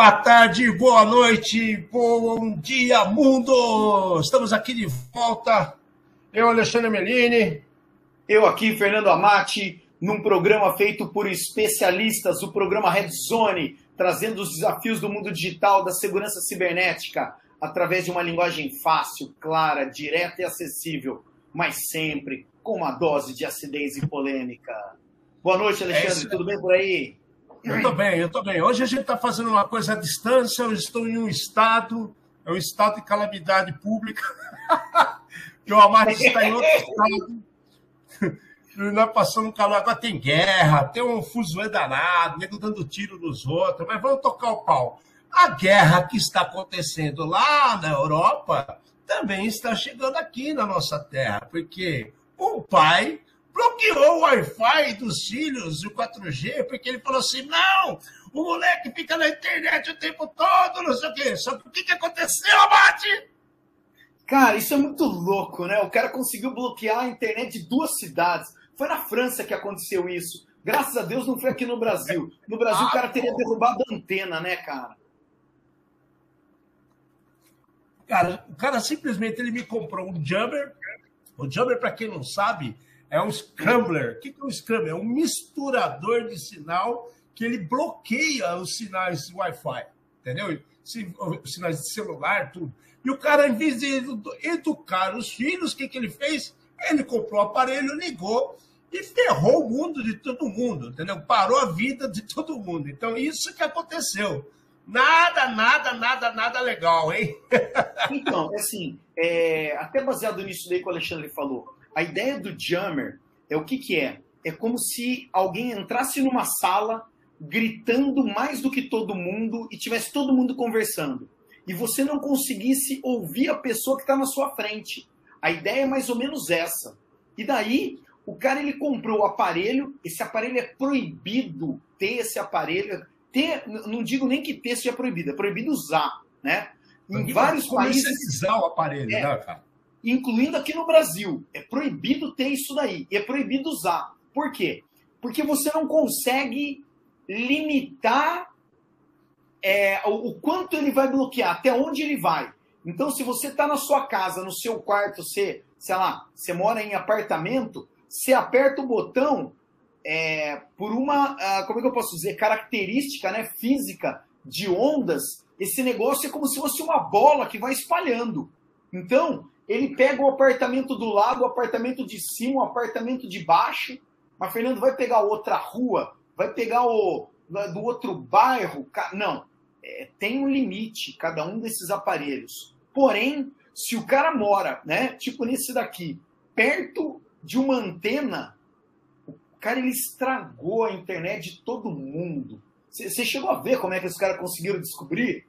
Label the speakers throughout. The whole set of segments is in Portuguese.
Speaker 1: Boa tarde, boa noite, bom dia, mundo! Estamos aqui de volta. Eu, Alexandre Melini.
Speaker 2: Eu aqui, Fernando Amati, num programa feito por especialistas, o programa Red Zone, trazendo os desafios do mundo digital, da segurança cibernética, através de uma linguagem fácil, clara, direta e acessível, mas sempre com uma dose de acidez e polêmica. Boa noite, Alexandre. É tudo bem por aí?
Speaker 1: Eu estou bem, eu estou bem. Hoje a gente está fazendo uma coisa à distância. Eu estou em um estado, é um estado de calamidade pública, que o Amate está em outro estado. Nós passamos calor, agora tem guerra, tem um fuzuê danado, nego dando tiro nos outros, mas vamos tocar o pau. A guerra que está acontecendo lá na Europa também está chegando aqui na nossa terra, porque o pai bloqueou o Wi-Fi dos filhos, o 4G, porque ele falou assim: não, o moleque fica na internet o tempo todo, não sei o quê. Só que o que, que aconteceu, Abate?
Speaker 2: Cara, isso é muito louco, né? O cara conseguiu bloquear a internet de duas cidades. Foi na França que aconteceu isso. Graças a Deus não foi aqui no Brasil. No Brasil ah, o cara teria derrubado a antena, né, cara?
Speaker 1: Cara, o cara simplesmente ele me comprou um Jumper. O Jumper, para quem não sabe, é um scrambler. O que é um scrambler? É um misturador de sinal que ele bloqueia os sinais Wi-Fi, entendeu? Os sinais de celular, tudo. E o cara, em vez de educar os filhos, o que, que ele fez? Ele comprou o aparelho, ligou e ferrou o mundo de todo mundo, entendeu? Parou a vida de todo mundo. Então, isso que aconteceu. Nada, nada, nada, nada legal, hein?
Speaker 2: então, assim, é, até baseado nisso daí que o Alexandre falou, a ideia do jammer é o que, que é? É como se alguém entrasse numa sala gritando mais do que todo mundo e tivesse todo mundo conversando. E você não conseguisse ouvir a pessoa que está na sua frente. A ideia é mais ou menos essa. E daí, o cara ele comprou o aparelho, esse aparelho é proibido ter esse aparelho, ter, não digo nem que ter seja proibido, é proibido usar, né?
Speaker 1: Em vários países. o aparelho, é, né, cara?
Speaker 2: Incluindo aqui no Brasil. É proibido ter isso daí. E é proibido usar. Por quê? Porque você não consegue limitar é, o, o, quanto ele vai bloquear, até onde ele vai. Então, se você está na sua casa, no seu quarto, você, sei lá, você mora em apartamento, você aperta o botão, é, por uma, uh, como é que eu posso dizer, característica né, física de ondas, esse negócio é como se fosse uma bola que vai espalhando. Então, ele pega o apartamento do lado, o apartamento de cima, o apartamento de baixo, mas Fernando vai pegar outra rua, vai pegar o do outro bairro. Não, é, tem um limite cada um desses aparelhos. Porém, se o cara mora, né, tipo nesse daqui, perto de uma antena, Cara, ele estragou a internet de todo mundo. Você chegou a ver como é que os caras conseguiram descobrir?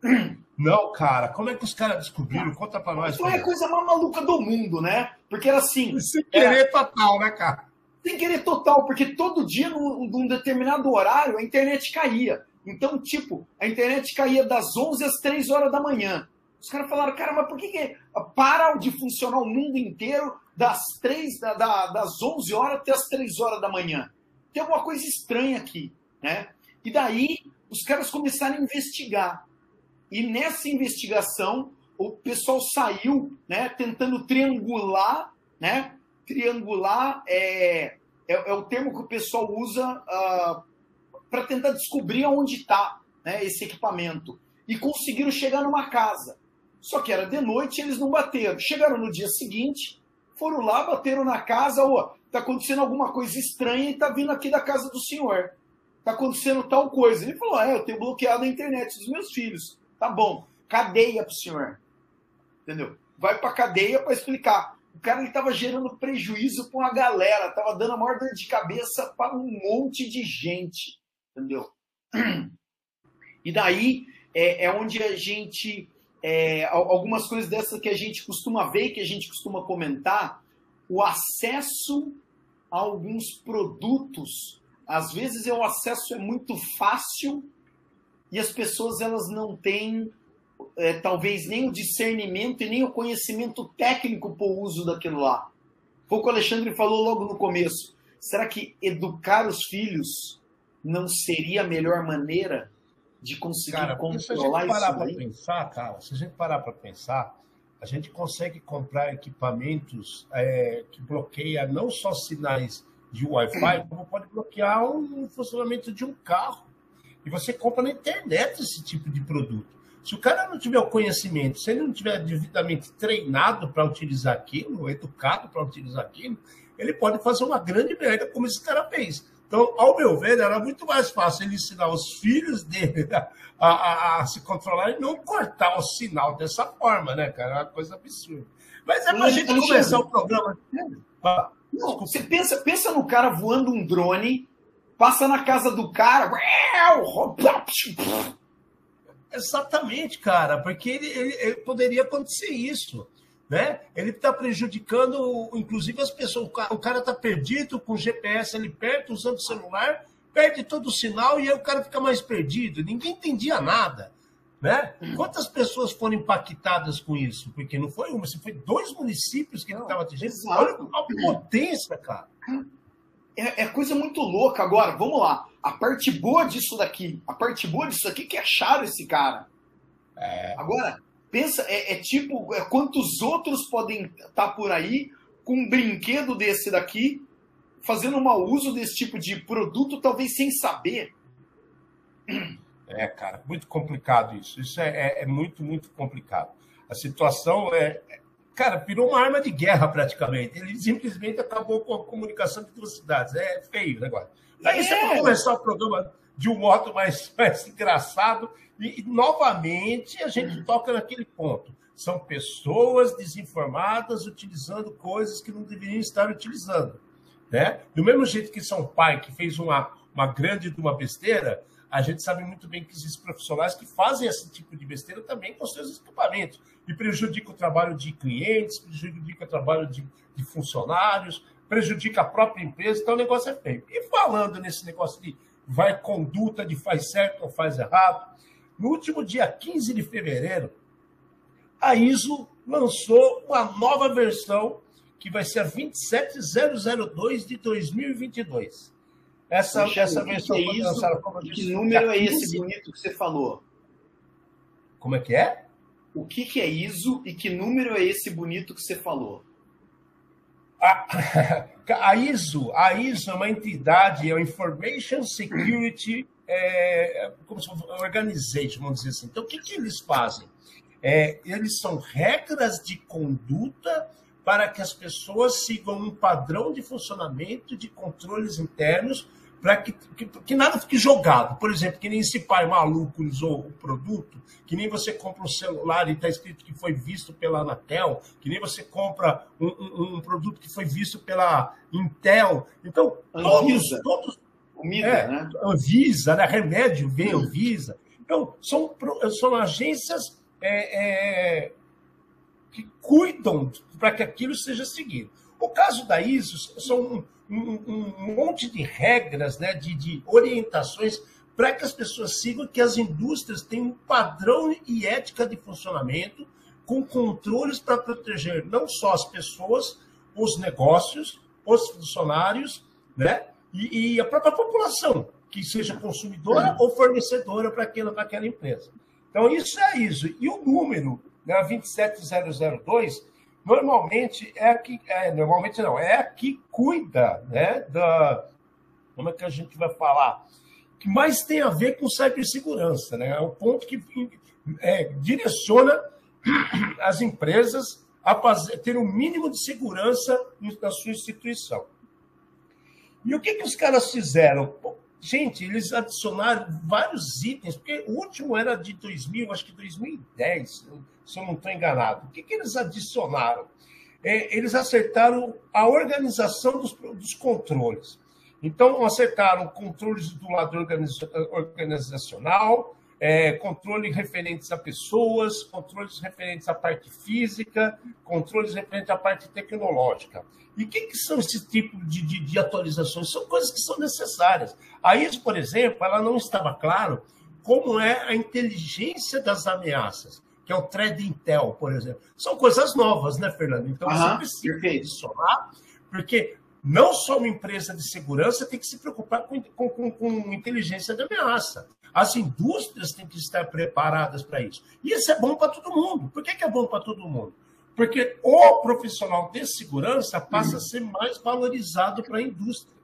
Speaker 1: Não, cara, como é que os caras descobriram? Conta pra nós.
Speaker 2: Foi a coisa mais maluca do mundo, né? Porque era assim.
Speaker 1: Sem querer era... total, né, cara?
Speaker 2: Sem querer total, porque todo dia, num, num determinado horário, a internet caía. Então, tipo, a internet caía das 11 às 3 horas da manhã. Os caras falaram, cara, mas por que, que para de funcionar o mundo inteiro das, 3, da, da, das 11 horas até as 3 horas da manhã? Tem alguma coisa estranha aqui, né? E daí os caras começaram a investigar. E nessa investigação, o pessoal saiu, né, tentando triangular, né? Triangular é, é, é o termo que o pessoal usa uh, ah, para tentar descobrir onde está né, esse equipamento. E conseguiram chegar numa casa. Só que era de noite eles não bateram. Chegaram no dia seguinte, foram lá, bateram na casa, ó, tá acontecendo alguma coisa estranha e tá vindo aqui da casa do senhor. Tá acontecendo tal coisa. Ele falou: é, eu tenho bloqueado a internet dos meus filhos. Tá bom, cadeia pro senhor. Entendeu? Vai pra cadeia para explicar. O cara ele tava gerando prejuízo pra uma galera, tava dando a maior dor de cabeça para um monte de gente. Entendeu? E daí é, é onde a gente é, algumas coisas dessas que a gente costuma ver, que a gente costuma comentar, o acesso a alguns produtos, às vezes é o acesso é muito fácil e as pessoas elas não têm é, talvez nem o discernimento e nem o conhecimento técnico para o uso daquilo lá. Foi o que o Alexandre falou logo no começo. Será que educar os filhos não seria a melhor maneira de conseguir cara, controlar
Speaker 1: se a gente parar para pensar, cara, se a gente parar para pensar, a gente consegue comprar equipamentos é, que bloqueia não só sinais de Wi-Fi, como pode bloquear o funcionamento de um carro. E você compra na internet esse tipo de produto. Se o cara não tiver o conhecimento, se ele não tiver devidamente treinado para utilizar aquilo, educado para utilizar aquilo, ele pode fazer uma grande merda como esse cara fez. Então, ao meu ver, era muito mais fácil ele ensinar os filhos dele a, a, a se controlar e não cortar o sinal dessa forma, né, cara? É uma coisa absurda. Mas é para a gente começar o programa.
Speaker 2: Não, você pensa, pensa no cara voando um drone, passa na casa do cara.
Speaker 1: Exatamente, cara, porque ele, ele, ele poderia acontecer isso né? Ele está prejudicando, inclusive, as pessoas. O cara está perdido com o GPS ali perto, usando o celular, perde todo o sinal e aí o cara fica mais perdido. Ninguém entendia nada. Né? Quantas pessoas foram impactadas com isso? Porque não foi uma, foi dois municípios que ele estava atingindo. Olha a potência, cara.
Speaker 2: É, é, coisa muito louca. Agora, vamos lá. A parte boa disso daqui, a parte boa disso aqui que acharam esse cara. É. Agora, Pensa, é, é tipo, é, quantos outros podem estar tá por aí com um brinquedo desse daqui, fazendo um mau uso desse tipo de produto, talvez sem saber.
Speaker 1: É, cara, muito complicado isso. Isso é, é, é muito, muito complicado. A situação é. Cara, virou uma arma de guerra praticamente. Ele simplesmente acabou com a comunicação de duas cidades. É feio o negócio. Aí você vai começar o programa de um modo mais, mais engraçado e, novamente, a gente toca naquele ponto. São pessoas desinformadas utilizando coisas que não deveriam estar utilizando. Né? Do mesmo jeito que São Pai, que fez uma, uma grande de uma besteira, a gente sabe muito bem que existem profissionais que fazem esse tipo de besteira também com seus equipamentos e prejudica o trabalho de clientes, prejudica o trabalho de, de funcionários, prejudica a própria empresa, então o negócio é feio. E falando nesse negócio de vai conduta de faz certo ou faz errado, no último dia 15 de fevereiro, a ISO lançou uma nova versão que vai ser a 27002 de 2022.
Speaker 2: Essa, Poxa, essa versão que é foi lançada como Que número é esse bonito que você falou?
Speaker 1: Como é que é?
Speaker 2: O que, que é ISO e que número é esse bonito que você falou?
Speaker 1: A, a ISO, a ISO é uma entidade, é o Information Security é, como se organization, vamos dizer assim. Então, o que, que eles fazem? É, eles são regras de conduta para que as pessoas sigam um padrão de funcionamento de controles internos para que, que, que, nada fique jogado. Por exemplo, que nem esse pai maluco usou o produto, que nem você compra um celular e está escrito que foi visto pela Anatel, que nem você compra um, um, um produto que foi visto pela Intel. Então, todos, todos,
Speaker 2: Comida, é, né?
Speaker 1: Anvisa, né? Remédio vem Anvisa. Então, são, são agências é, é, que cuidam para que aquilo seja seguido. O caso da ISO são um, monte de regras, né, de, de orientações para que as pessoas sigam que as indústrias têm um padrão e ética de funcionamento com controles para proteger não só as pessoas, os negócios, os funcionários, né? e, e a própria população, que seja consumidora ou fornecedora para aquela, aquela empresa. Então, isso é isso. E o número, né, 27002, normalmente é a que. É, normalmente não, é a que cuida né, da. Como é que a gente vai falar? Que mais tem a ver com cibersegurança, né? É o ponto que é, direciona as empresas a fazer, ter um mínimo de segurança na sua instituição. E o que, que os caras fizeram? Gente, eles adicionaram vários itens, porque o último era de 2000, acho que 2010, se eu não estou enganado. O que, que eles adicionaram? É, eles acertaram a organização dos, dos controles. Então, acertaram controles do lado organizacional, é, controle referentes a pessoas, controles referentes à parte física, controles referentes à parte tecnológica. E o que, que, são esses tipos de, de, de, atualizações? São coisas que são necessárias. A ISO, por exemplo, ela não estava claro como é a inteligência das ameaças. que é o Thread Intel, por exemplo. São coisas novas, né, Fernando? Então você precisa adicionar, porque não só uma empresa de segurança tem que se preocupar com, com, com, inteligência de ameaça. As indústrias têm que estar preparadas para isso. E isso é bom para todo mundo. Por que, que é bom para todo mundo? Porque o profissional de segurança passa a ser mais valorizado para a indústria.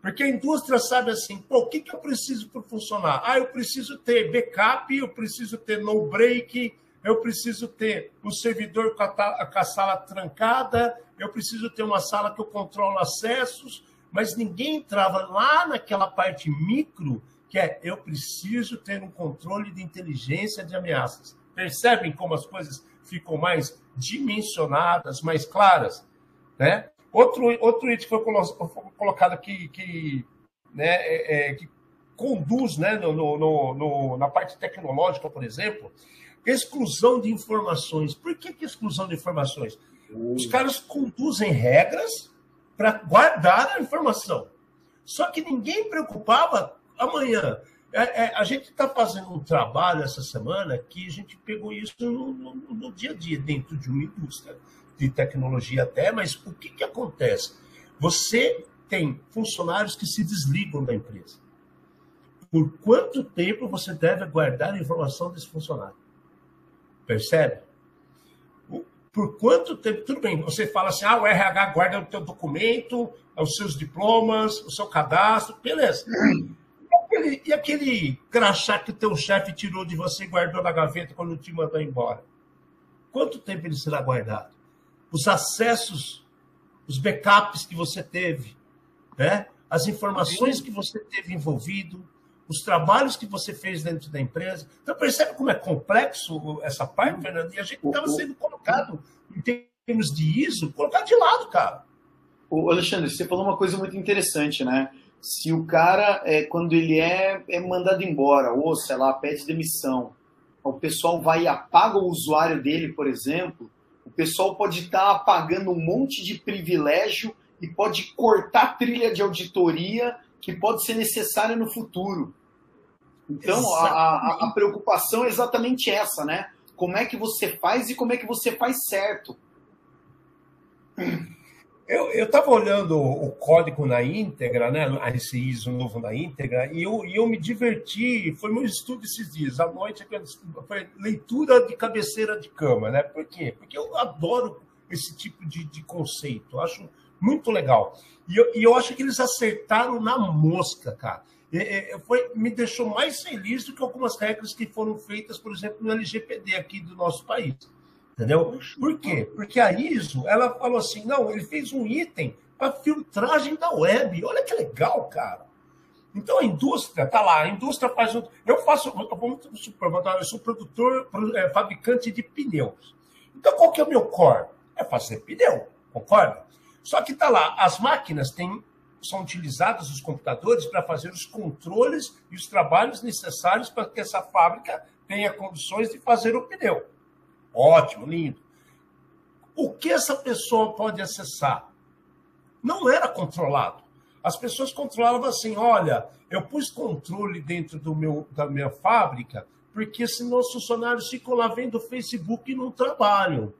Speaker 1: Porque a indústria sabe assim, pô, o que, que eu preciso para funcionar? Ah, eu preciso ter backup, eu preciso ter no break, eu preciso ter um servidor com a, com a sala trancada, eu preciso ter uma sala que eu controlo acessos, mas ninguém entrava lá naquela parte micro, que é eu preciso ter um controle de inteligência de ameaças. Percebem como as coisas ficam mais dimensionadas, mais claras? Né? Outro, outro item que foi colocado aqui, que, né, é, é, que conduz né, no, no, no, na parte tecnológica, por exemplo, exclusão de informações. Por que, que exclusão de informações? Os caras conduzem regras para guardar a informação. Só que ninguém preocupava amanhã. É, é, a gente está fazendo um trabalho essa semana que a gente pegou isso no, no, no dia a dia, dentro de uma indústria de tecnologia até, mas o que, que acontece? Você tem funcionários que se desligam da empresa. Por quanto tempo você deve guardar a informação desse funcionário? Percebe? Por quanto tempo? Tudo bem, você fala assim, ah, o RH guarda o teu documento, os seus diplomas, o seu cadastro, beleza. E aquele, e aquele crachá que o teu chefe tirou de você e guardou na gaveta quando te mandou embora? Quanto tempo ele será guardado? os acessos, os backups que você teve, né? as informações que você teve envolvido, os trabalhos que você fez dentro da empresa. Então, percebe como é complexo essa parte, Fernando? E a gente estava sendo colocado, em termos de ISO, colocado de lado, cara.
Speaker 2: O Alexandre, você falou uma coisa muito interessante, né? Se o cara, é, quando ele é, é mandado embora, ou sei lá, pede demissão, o pessoal vai e apaga o usuário dele, por exemplo, o pessoal pode estar tá pagando um monte de privilégio e pode cortar trilha de auditoria que pode ser necessária no futuro. Então, a, a, a, preocupação é exatamente essa, né? Como é que você faz e como é que você faz certo.
Speaker 1: Eu estava olhando o código na íntegra, né, esse ISO novo na íntegra, e eu, e eu me diverti. Foi meu estudo esses dias. À noite, foi leitura de cabeceira de cama. Né? Por quê? Porque eu adoro esse tipo de, de conceito. Eu acho muito legal. E eu, e eu acho que eles acertaram na mosca, cara. É, é, foi, me deixou mais feliz do que algumas regras que foram feitas, por exemplo, no LGPD aqui do nosso país. Entendeu? Por quê? Porque a ISO, ela falou assim, não, ele fez um item para filtragem da web. Olha que legal, cara. Então a indústria tá lá, a indústria faz. Eu faço, eu sou produtor, é, fabricante de pneus. Então qual que é o meu core? É fazer pneu, concorda? Só que tá lá, as máquinas têm, são utilizadas os computadores para fazer os controles e os trabalhos necessários para que essa fábrica tenha condições de fazer o pneu. Ótimo, lindo. O que essa pessoa pode acessar? Não era controlado. As pessoas controlavam assim: olha, eu pus controle dentro do meu, da minha fábrica, porque senão os funcionários ficam lá vendo Facebook e não trabalham.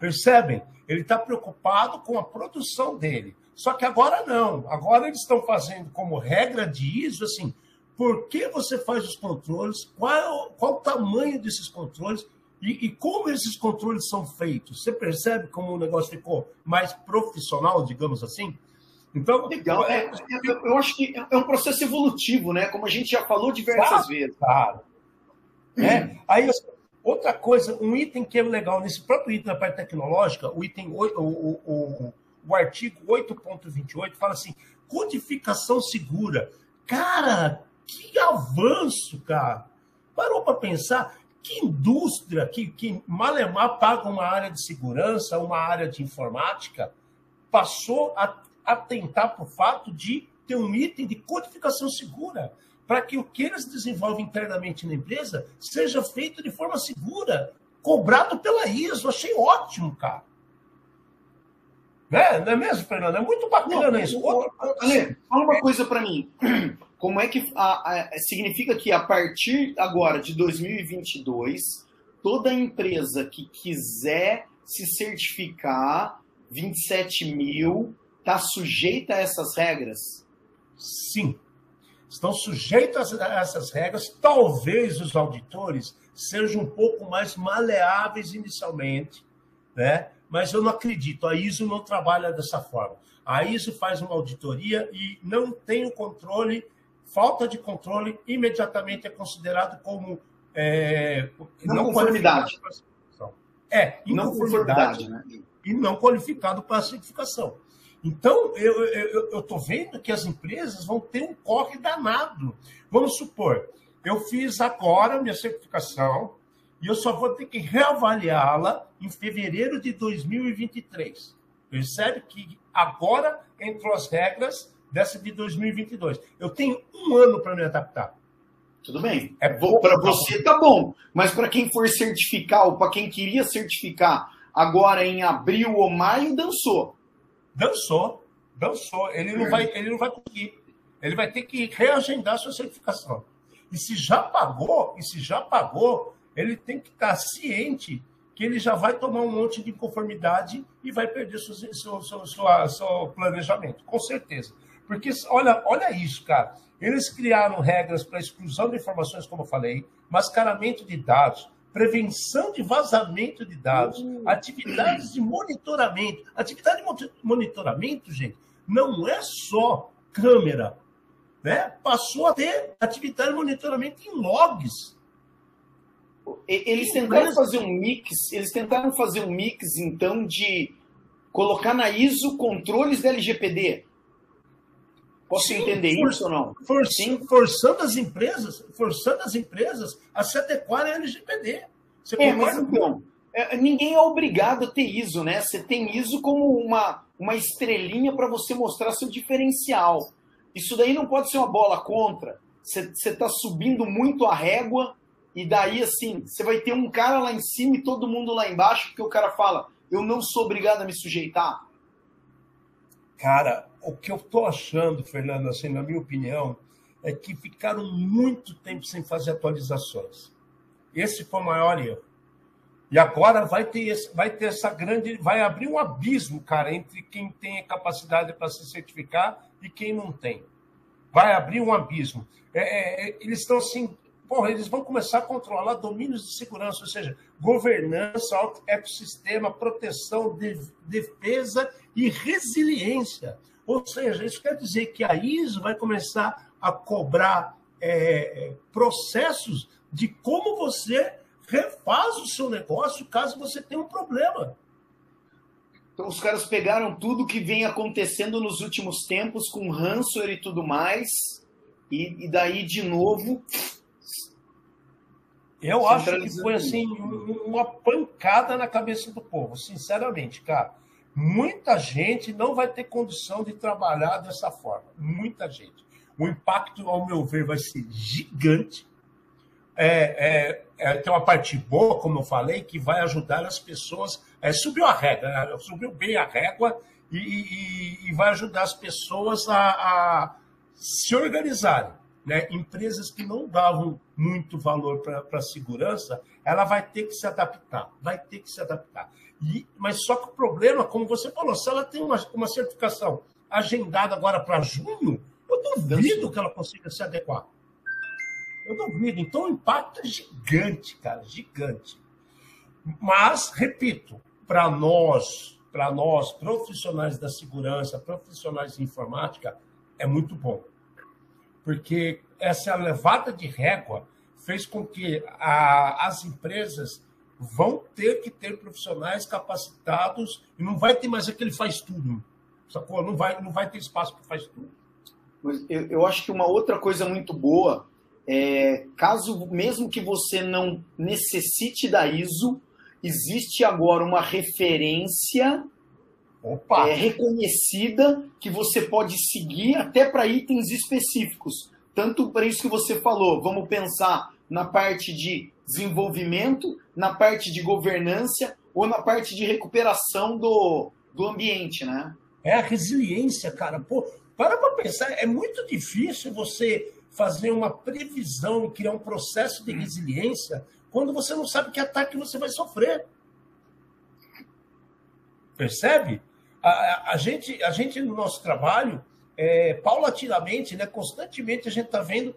Speaker 1: Percebem? Ele está preocupado com a produção dele. Só que agora não. Agora eles estão fazendo como regra de ISO assim: por que você faz os controles? Qual, qual o tamanho desses controles? E, e, como esses controles são feitos? Você percebe como o negócio ficou mais profissional, digamos assim?
Speaker 2: Então, legal. É, é, eu, eu, acho que é um processo evolutivo, né? Como a gente já falou diversas claro, vezes.
Speaker 1: Claro. É. Aí, outra coisa, um item que é legal nesse próprio item da parte tecnológica, o item o, o, o, o artigo 8.28 fala assim: codificação segura. Cara, que avanço, cara! Parou para pensar? Que indústria que, que Malemar paga uma área de segurança, uma área de informática, passou a atentar para o fato de ter um item de codificação segura, para que o que eles desenvolvem internamente na empresa seja feito de forma segura, cobrado pela ISO. Achei ótimo, cara. Né? Não é mesmo, Fernando? É muito bacana Não, isso.
Speaker 2: Ale, fala uma coisa para mim. Como é que a, a, significa que a partir agora de 2022 toda empresa que quiser se certificar, 27 mil, está sujeita a essas regras?
Speaker 1: Sim. Estão sujeitos a essas regras. Talvez os auditores sejam um pouco mais maleáveis inicialmente, né? mas eu não acredito. A ISO não trabalha dessa forma. A ISO faz uma auditoria e não tem o controle, falta de controle, imediatamente é considerado como é,
Speaker 2: não, não conformidade.
Speaker 1: É, não conformidade né? e não qualificado para a certificação. Então, eu estou vendo que as empresas vão ter um corre danado. Vamos supor, eu fiz agora minha certificação e eu só vou ter que reavaliá-la em fevereiro de 2023. Percebe que agora entrou as regras dessa de 2022. Eu tenho um ano para me adaptar.
Speaker 2: Tudo bem. É para você tá bom, mas para quem for certificar ou para quem queria certificar agora em abril ou maio, dançou.
Speaker 1: Dançou, dançou. Ele não vai, ele não vai conseguir. Ele vai ter que reagendar sua certificação. E se já pagou, e se já pagou, ele tem que estar ciente que ele já vai tomar um monte de inconformidade e vai perder seu, seu, seu, seu, seu planejamento, com certeza. Porque olha, olha isso, cara. Eles criaram regras para exclusão de informações, como eu falei, mascaramento de dados, prevenção de vazamento de dados, uhum. atividades de monitoramento. Atividade de monitoramento, gente, não é só câmera, né? Passou a ter atividade de monitoramento em logs.
Speaker 2: Eles tentaram fazer um mix, eles tentaram fazer um mix, então, de colocar na ISO controles da LGPD. Posso Sim, entender for, isso ou não?
Speaker 1: For, Sim. Forçando as empresas, forçando as empresas a se adequarem à LGPD.
Speaker 2: Você é, mas então, é, ninguém é obrigado a ter ISO, né? Você tem ISO como uma, uma estrelinha para você mostrar seu diferencial. Isso daí não pode ser uma bola contra. Você está subindo muito a régua e daí, assim, você vai ter um cara lá em cima e todo mundo lá embaixo, porque o cara fala, eu não sou obrigado a me sujeitar.
Speaker 1: Cara, o que eu estou achando, Fernando, assim, na minha opinião, é que ficaram muito tempo sem fazer atualizações. Esse foi o maior erro. E agora vai ter, esse, vai ter essa grande. Vai abrir um abismo, cara, entre quem tem capacidade para se certificar e quem não tem. Vai abrir um abismo. É, é, é eles estão assim. Porra, eles vão começar a controlar domínios de segurança, ou seja, governança, ecossistema, proteção, de, defesa e resiliência. Ou seja, isso quer dizer que a ISO vai começar a cobrar é, processos de como você refaz o seu negócio caso você tenha um problema.
Speaker 2: Então, os caras pegaram tudo que vem acontecendo nos últimos tempos com ransomware e tudo mais, e, e daí, de novo.
Speaker 1: Eu acho que foi assim uma pancada na cabeça do povo, sinceramente, cara. Muita gente não vai ter condição de trabalhar dessa forma. Muita gente. O impacto, ao meu ver, vai ser gigante. É, é, é, tem uma parte boa, como eu falei, que vai ajudar as pessoas. É, subiu a régua, né? subiu bem a régua e, e, e vai ajudar as pessoas a, a se organizarem. Né? Empresas que não davam muito valor para a segurança, ela vai ter que se adaptar, vai ter que se adaptar. E, mas só que o problema, como você falou, se ela tem uma, uma certificação agendada agora para junho, eu duvido que ela consiga se adequar. Eu duvido. Então o impacto é gigante, cara, gigante. Mas, repito, para nós, para nós, profissionais da segurança, profissionais de informática, é muito bom. Porque essa levada de régua fez com que a, as empresas vão ter que ter profissionais capacitados e não vai ter mais aquele faz tudo. Sacou? Não vai, não vai ter espaço para faz tudo.
Speaker 2: Eu, eu acho que uma outra coisa muito boa é, caso mesmo que você não necessite da ISO, existe agora uma referência é, reconhecida que você pode seguir até para itens específicos. Tanto para isso que você falou, vamos pensar na parte de desenvolvimento, na parte de governança ou na parte de recuperação do, do ambiente, né?
Speaker 1: É a resiliência, cara. Pô, para para pensar, é muito difícil você fazer uma previsão e criar um processo de resiliência quando você não sabe que ataque você vai sofrer. Percebe? A, a, gente, a gente, no nosso trabalho, é, paulatinamente, né, constantemente, a gente está vendo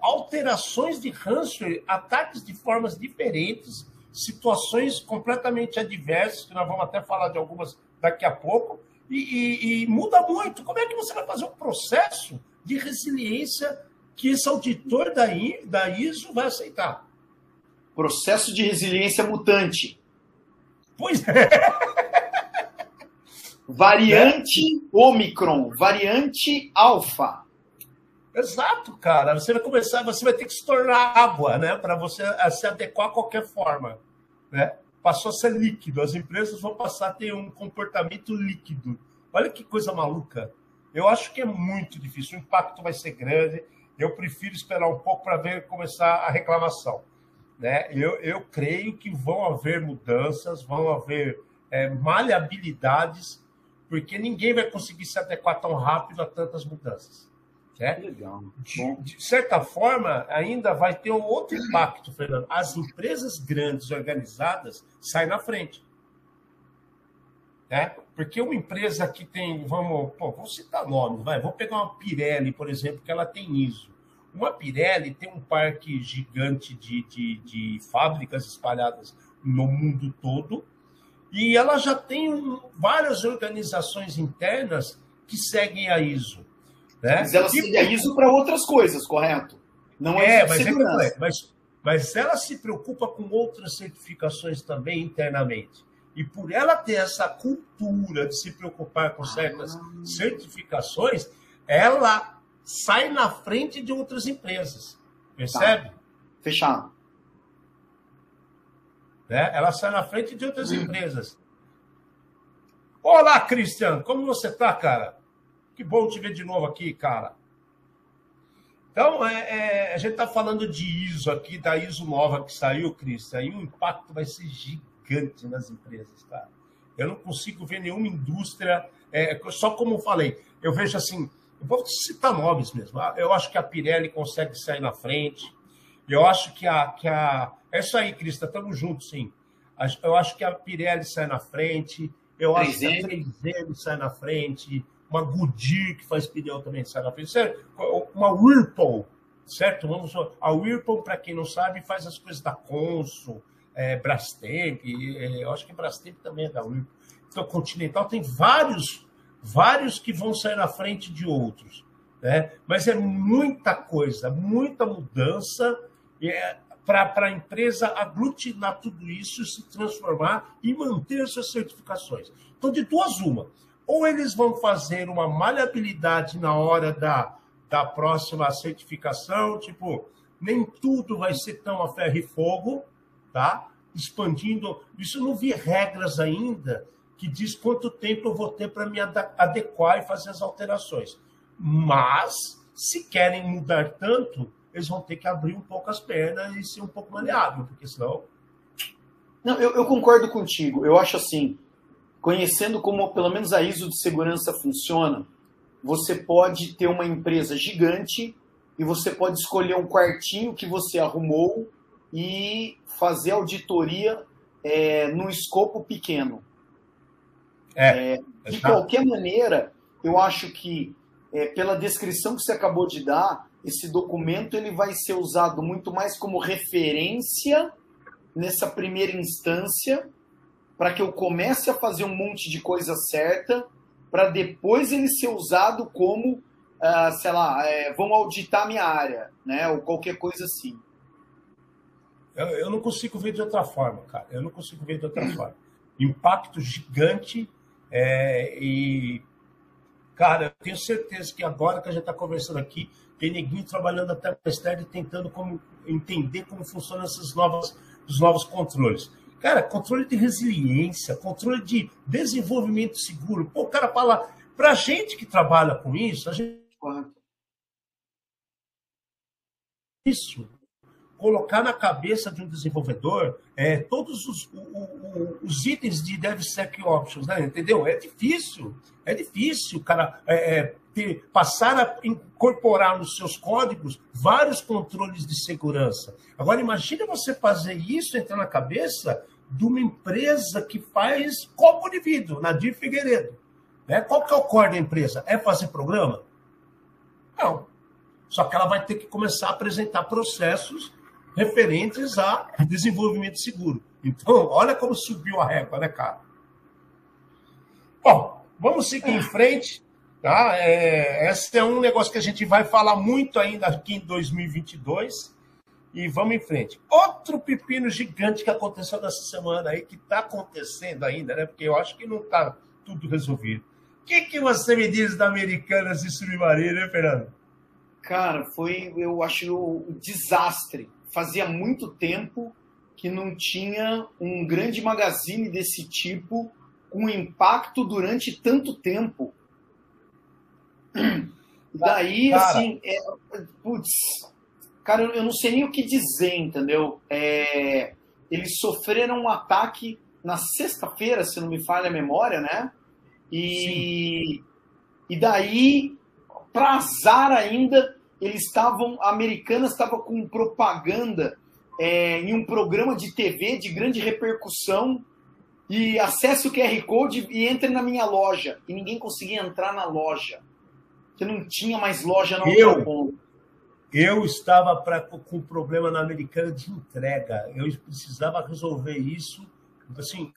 Speaker 1: alterações de ransomware, ataques de formas diferentes, situações completamente adversas, que nós vamos até falar de algumas daqui a pouco, e, e, e, muda muito. Como é que você vai fazer um processo de resiliência que esse auditor da, da ISO vai aceitar?
Speaker 2: Processo de resiliência mutante.
Speaker 1: Pois é.
Speaker 2: Variante é. Omicron, variante Alpha.
Speaker 1: Exato, cara. Você vai começar, você vai ter que se tornar água, né? Para você se adequar a qualquer forma. Né? Passou a ser líquido. As empresas vão passar a ter um comportamento líquido. Olha que coisa maluca. Eu acho que é muito difícil. O impacto vai ser grande. Eu prefiro esperar um pouco para ver começar a reclamação. Né? Eu, eu creio que vão haver mudanças, vão haver é, maleabilidades, porque ninguém vai conseguir se adequar tão rápido a tantas mudanças. Né? Legal. De, de, certa forma, ainda vai ter um outro impacto, Fernando. As empresas grandes organizadas saem na frente. Né? Porque uma empresa que tem, vamos, pô, vou citar nomes, vai, vou pegar uma Pirelli, por exemplo, que ela tem ISO. Uma Pirelli tem um parque gigante de, de, de fábricas espalhadas no mundo todo, e ela já tem várias organizações internas que seguem a ISO. Né?
Speaker 2: Mas ela segue a ISO para outras coisas, correto?
Speaker 1: Não é, é mas, segurança. É, mas, mas ela se preocupa com outras certificações também internamente. E por ela ter essa cultura de se preocupar com certas ah. certificações, ela sai na frente de outras empresas. Percebe? Tá.
Speaker 2: Fechado.
Speaker 1: Né? Ela sai na frente de outras empresas. Olá, Christian, como você está, cara? Que bom te ver de novo aqui, cara. Então, é, é, a gente está falando de ISO aqui, da ISO nova que saiu, Cris. Aí o impacto vai ser gigante nas empresas, cara. Eu não consigo ver nenhuma indústria, é, só como eu falei, eu vejo assim, eu vou citar nomes mesmo. Ah, eu acho que a Pirelli consegue sair na frente. Eu acho que a. Que a é isso aí, Crista, estamos juntos, sim. Eu acho que a Pirelli sai na frente. Eu acho que a 3M sai na frente uma Goodyear que faz pneu também sai na frente, uma Whirlpool, certo? Vamos a Whirlpool, para quem não sabe, faz as coisas da Consul, é, Brastemp, é, eu acho que Brastemp também é da Whirlpool. Então, Continental tem vários, vários que vão sair na frente de outros, né? Mas é muita coisa, muita mudança é, para a empresa aglutinar tudo isso, se transformar e manter suas certificações. Então, de duas uma ou eles vão fazer uma maleabilidade na hora da, da próxima certificação, tipo, nem tudo vai ser tão a ferro e fogo, tá? Expandindo. Isso não vi regras ainda que diz quanto tempo eu vou ter para me adequar e fazer as alterações. Mas, se querem mudar tanto, eles vão ter que abrir um pouco as pernas e ser um pouco maleável, porque senão.
Speaker 2: Não, eu, eu concordo contigo. Eu acho assim conhecendo como pelo menos a ISO de segurança funciona, você pode ter uma empresa gigante e você pode escolher um quartinho que você arrumou e fazer auditoria é, num escopo pequeno. É, é, de qualquer maneira, eu acho que é, pela descrição que você acabou de dar, esse documento ele vai ser usado muito mais como referência nessa primeira instância para que eu comece a fazer um monte de coisa certa, para depois ele ser usado como, uh, sei lá, é, vão auditar minha área, né? Ou qualquer coisa assim.
Speaker 1: Eu, eu não consigo ver de outra forma, cara. Eu não consigo ver de outra forma. Impacto gigante é, e, cara, eu tenho certeza que agora que a gente está conversando aqui, tem neguinho trabalhando até mais tarde, tentando como, entender como funcionam esses novos, os novos controles. Cara, controle de resiliência, controle de desenvolvimento seguro. Pô, o cara fala, para gente que trabalha com isso, a gente. Isso. colocar na cabeça de um desenvolvedor é, todos os, o, o, os itens de DevSecOps, né? entendeu? É difícil, é difícil, cara, é, é, ter, passar a incorporar nos seus códigos vários controles de segurança. Agora, imagine você fazer isso entrar na cabeça de uma empresa que faz copo de vidro, na Dir Figueiredo. Né? Qual que é o core da empresa? É fazer programa? Não. Só que ela vai ter que começar a apresentar processos referentes a desenvolvimento seguro. Então, olha como subiu a régua, né, cara? Bom, vamos seguir em frente. Tá? É, esse é um negócio que a gente vai falar muito ainda aqui em 2022. E vamos em frente. Outro pepino gigante que aconteceu nessa semana aí, que está acontecendo ainda, né? Porque eu acho que não está tudo resolvido. O que, que você me diz da Americanas e Submarino, né, Fernando?
Speaker 2: Cara, foi, eu acho, um desastre. Fazia muito tempo que não tinha um grande magazine desse tipo com impacto durante tanto tempo. Daí, cara. assim, é, putz, cara, eu não sei nem o que dizer, entendeu? É, eles sofreram um ataque na sexta-feira, se não me falha a memória, né? E, e daí, para azar ainda, eles estavam, a Americana estava com propaganda é, em um programa de TV de grande repercussão e acesse o QR Code e entre na minha loja. E ninguém conseguia entrar na loja. Porque não tinha mais loja na
Speaker 1: eu. Eu estava pra, com problema na Americana de entrega. Eu precisava resolver isso. Assim,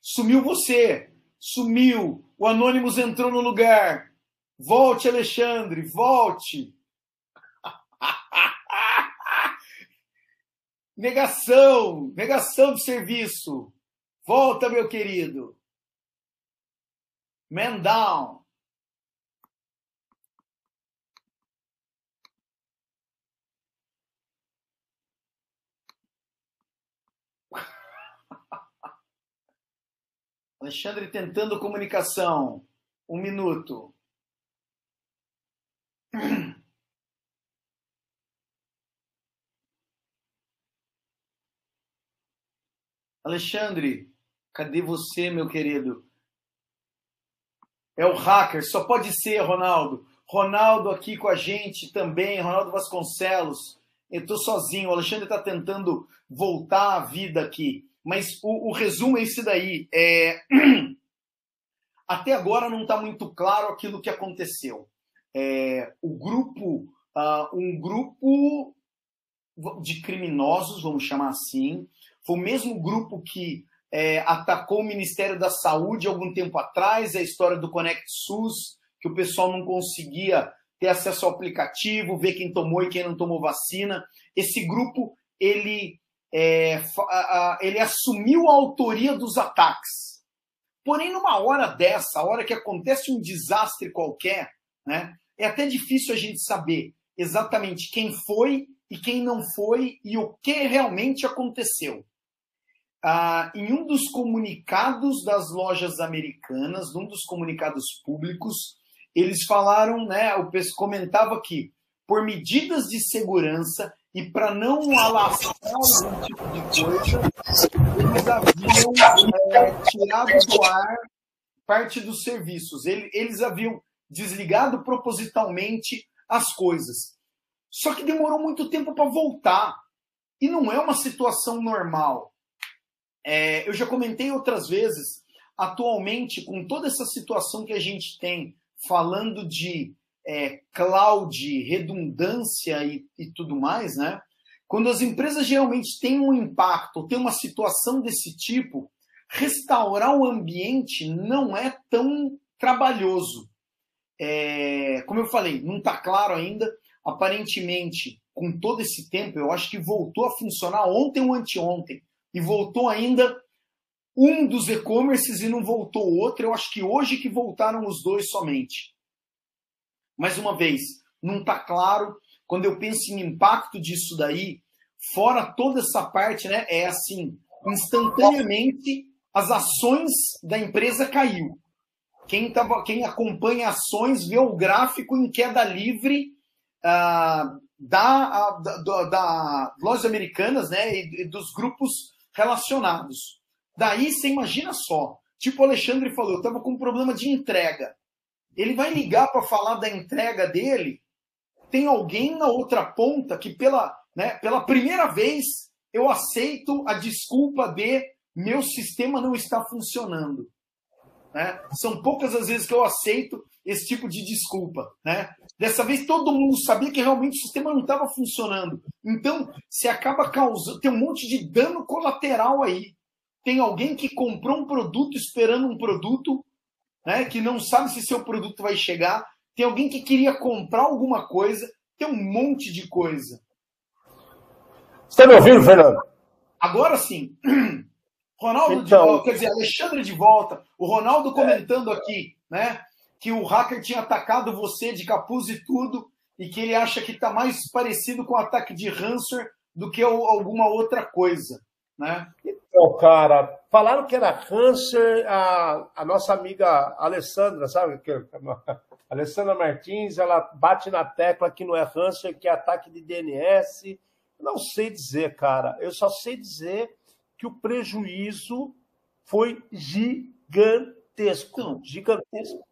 Speaker 2: Sumiu você. Sumiu. O Anônimos entrou no lugar. Volte, Alexandre, volte. negação, negação de serviço. Volta, meu querido. Man down. Alexandre tentando comunicação. Um minuto. Alexandre, cadê você, meu querido? É o hacker, só pode ser, Ronaldo. Ronaldo aqui com a gente também, Ronaldo Vasconcelos. Eu estou sozinho, o Alexandre está tentando voltar à vida aqui. Mas o, o resumo é esse daí. É... Até agora não está muito claro aquilo que aconteceu. É, o grupo, uh, um grupo de criminosos, vamos chamar assim, foi o mesmo grupo que é, atacou o Ministério da Saúde algum tempo atrás, a história do Conect SUS, que o pessoal não conseguia ter acesso ao aplicativo, ver quem tomou e quem não tomou vacina. Esse grupo ele é, ele assumiu a autoria dos ataques. Porém, numa hora dessa, a hora que acontece um desastre qualquer, né, é até difícil a gente saber exatamente quem foi e quem não foi e o que realmente aconteceu. Ah, em um dos comunicados das lojas americanas, num dos comunicados públicos, eles falaram, né, o pessoal comentava que, por medidas de segurança, e para não alastrar algum tipo de coisa, eles haviam é, tirado do ar parte dos serviços. Eles haviam desligado propositalmente as coisas. Só que demorou muito tempo para voltar. E não é uma situação normal. É, eu já comentei outras vezes, atualmente, com toda essa situação que a gente tem, falando de é, cloud, redundância e, e tudo mais, né? Quando as empresas geralmente têm um impacto, têm uma situação desse tipo, restaurar o ambiente não é tão trabalhoso. É, como eu falei, não está claro ainda. Aparentemente, com todo esse tempo, eu acho que voltou a funcionar ontem ou anteontem. E voltou ainda um dos e-commerces e não voltou outro. Eu acho que hoje que voltaram os dois somente. Mais uma vez, não está claro. Quando eu penso em impacto disso daí, fora toda essa parte, né, é assim, instantaneamente as ações da empresa caiu. quem, tava, quem acompanha ações vê o gráfico em queda livre uh, da, da, da, lojas americanas né, e, e dos grupos relacionados. Daí você imagina só, tipo o Alexandre falou, eu estava com um problema de entrega. Ele vai ligar para falar da entrega dele, tem alguém na outra ponta que pela, né, pela primeira vez eu aceito a desculpa de meu sistema não está funcionando. Né? São poucas as vezes que eu aceito esse tipo de desculpa. Né? Dessa vez todo mundo sabia que realmente o sistema não estava funcionando. Então, você acaba causando. Tem um monte de dano colateral aí. Tem alguém que comprou um produto esperando um produto, né, que não sabe se seu produto vai chegar. Tem alguém que queria comprar alguma coisa. Tem um monte de coisa.
Speaker 1: Você está me ouvindo, Fernando?
Speaker 2: Agora sim. Ronaldo então... de volta, quer dizer, Alexandre de volta, o Ronaldo comentando aqui, né? Que o hacker tinha atacado você de capuz e tudo, e que ele acha que está mais parecido com o ataque de Hanser do que alguma outra coisa, né?
Speaker 1: Então, cara, falaram que era Hanser, a, a nossa amiga Alessandra, sabe? Que, Alessandra Martins, ela bate na tecla que não é Hanser, que é ataque de DNS. Não sei dizer, cara. Eu só sei dizer que o prejuízo foi gigantesco. Não. Gigantesco.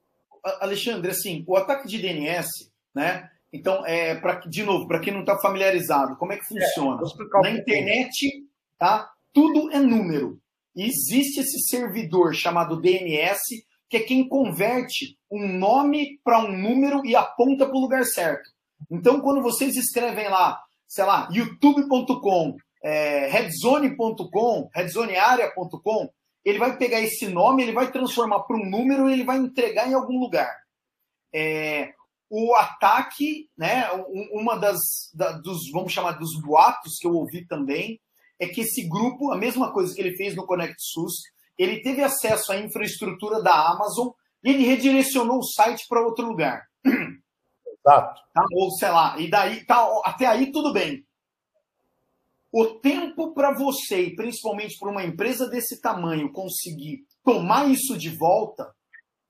Speaker 2: Alexandre, assim, o ataque de DNS, né? Então, é, pra, de novo, para quem não está familiarizado, como é que funciona? É, Na internet, tá? Tudo é número. E existe esse servidor chamado DNS, que é quem converte um nome para um número e aponta para o lugar certo. Então, quando vocês escrevem lá, sei lá, youtube.com é, redzone.com, redzonearea.com, ele vai pegar esse nome, ele vai transformar para um número e ele vai entregar em algum lugar. É, o ataque, né, uma das, da, dos, vamos chamar, dos boatos que eu ouvi também, é que esse grupo, a mesma coisa que ele fez no Connect SUS, ele teve acesso à infraestrutura da Amazon e ele redirecionou o site para outro lugar.
Speaker 1: Exato.
Speaker 2: Tá, ou sei lá, e daí, tá, até aí tudo bem. O tempo para você, e principalmente para uma empresa desse tamanho, conseguir tomar isso de volta,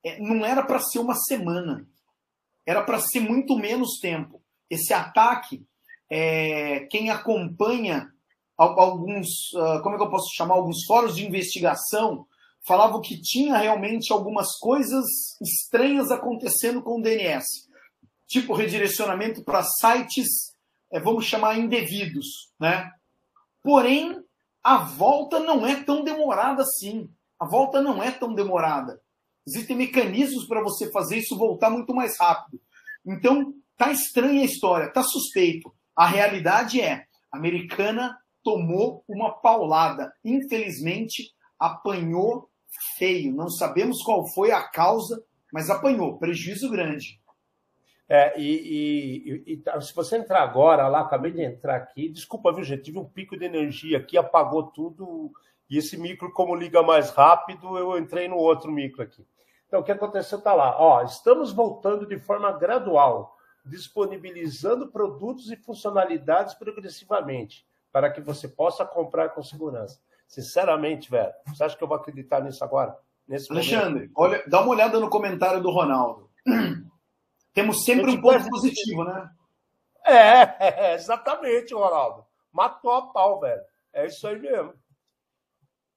Speaker 2: é, não era para ser uma semana. Era para ser muito menos tempo. Esse ataque, é, quem acompanha alguns, ah, como é que eu posso chamar, alguns fóruns de investigação, falavam que tinha realmente algumas coisas estranhas acontecendo com o DNS. Tipo redirecionamento para sites, é, vamos chamar indevidos, né? Porém, a volta não é tão demorada assim. A volta não é tão demorada. Existem mecanismos para você fazer isso voltar muito mais rápido. Então, tá estranha a história, tá suspeito. A realidade é, a americana tomou uma paulada. Infelizmente, apanhou feio. Não sabemos qual foi a causa, mas apanhou. Prejuízo grande.
Speaker 1: É, e, e, e, tá, se você entrar agora lá, acabei de entrar aqui, desculpa, viu, gente? Tive um pico de energia aqui, apagou tudo, e esse micro, como liga mais rápido, eu entrei no outro micro aqui. Então, o que aconteceu está lá. Ó, estamos voltando de forma gradual, disponibilizando produtos e funcionalidades progressivamente, para que você possa comprar com segurança. Sinceramente, velho, você acha que eu vou acreditar nisso agora?
Speaker 2: Alexandre, olha, dá uma olhada no comentário do Ronaldo. Temos sempre um ponto positivo, né?
Speaker 1: É, é, exatamente, Ronaldo. Matou a pau, velho. É isso aí mesmo.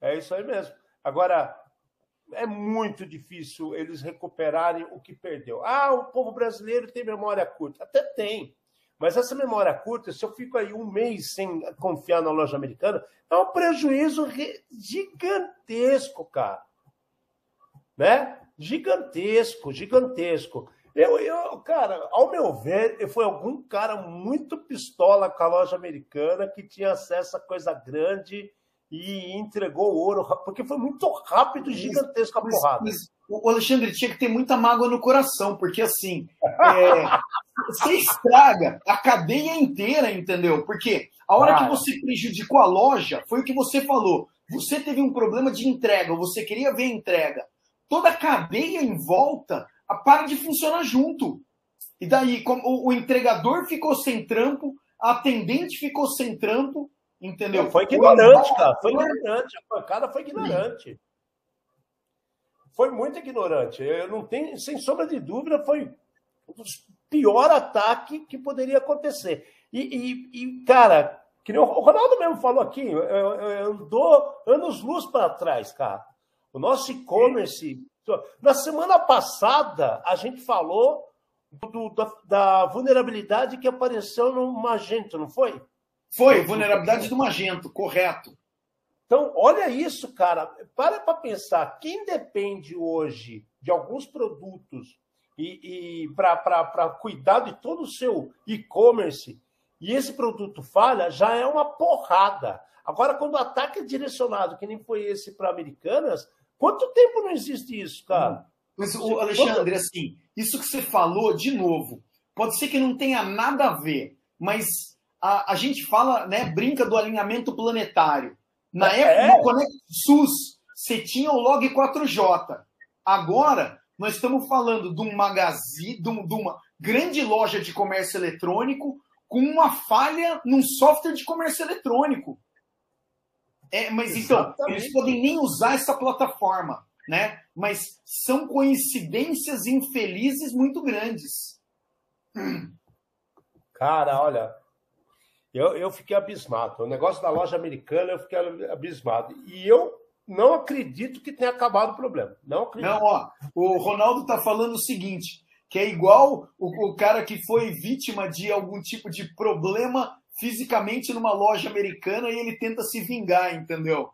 Speaker 1: É isso aí mesmo. Agora, é muito difícil eles recuperarem o que perdeu. Ah, o povo brasileiro tem memória curta. Até tem. Mas essa memória curta, se eu fico aí um mês sem confiar na loja americana, é um prejuízo gigantesco, cara. Né? Gigantesco, gigantesco. Eu, eu, cara, ao meu ver, foi algum cara muito pistola com a loja americana que tinha acesso a coisa grande e entregou ouro, porque foi muito rápido e gigantesco a porrada. Mas,
Speaker 2: o Alexandre tinha que ter muita mágoa no coração, porque assim, é, você estraga a cadeia inteira, entendeu? Porque a hora que você prejudicou a loja, foi o que você falou. Você teve um problema de entrega, você queria ver a entrega. Toda a cadeia em volta para de funcionar junto. E daí, o, o entregador ficou sem trampo, a atendente ficou sem trampo, entendeu?
Speaker 1: Foi ignorante, cara. Foi ignorante. A pancada foi ignorante. foi muito ignorante. Eu não tenho, sem sombra de dúvida, foi um dos pior ataque que poderia acontecer. E, e, e cara, que o Ronaldo mesmo falou aqui, eu, eu, eu dou anos-luz para trás, cara. O nosso e-commerce. Na semana passada, a gente falou do, da, da, vulnerabilidade que apareceu no Magento, não foi?
Speaker 2: Foi, vulnerabilidade do Magento, correto.
Speaker 1: Então, olha isso, cara. Para para pensar. Quem depende hoje de alguns produtos e, e para cuidar de todo o seu e-commerce e esse produto falha, já é uma porrada. Agora, quando o ataque é direcionado, que nem foi esse para Americanas, quanto tempo não existe isso, cara?
Speaker 2: Mas, o Alexandre, assim, isso que você falou, de novo, pode ser que não tenha nada a ver, mas a, a gente fala, né, brinca do alinhamento planetário. Na é. época, no Conect SUS, você tinha o log 4J. Agora, nós estamos falando de um magazine, de, um, de uma grande loja de comércio eletrônico com uma falha num software de comércio eletrônico. É, mas Exatamente. então, eles podem nem usar essa plataforma, né? Mas são coincidências infelizes muito grandes.
Speaker 1: Cara, olha, eu, eu fiquei abismado. O negócio da loja americana, eu fiquei abismado. E eu não acredito que tenha acabado o problema. Não acredito.
Speaker 2: Não, ó, o Ronaldo está falando o seguinte, que é igual o, o cara que foi vítima de algum tipo de problema fisicamente numa loja americana e ele tenta se vingar, entendeu?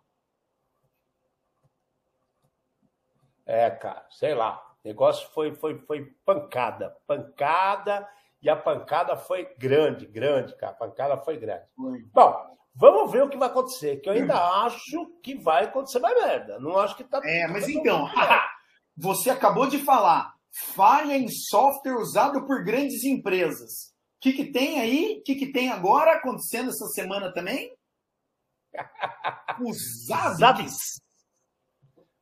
Speaker 1: É, cara, sei lá. O negócio foi, foi, foi pancada. Pancada, e a pancada foi grande, grande, cara. A pancada foi grande. Foi. Bom, Vamos ver o que vai acontecer, que eu ainda hum. acho que vai acontecer mais merda. Não acho que tá.
Speaker 2: É, mas então, você acabou de falar falha em software usado por grandes empresas. O que, que tem aí? O que, que tem agora acontecendo essa semana também? Os Zabbix.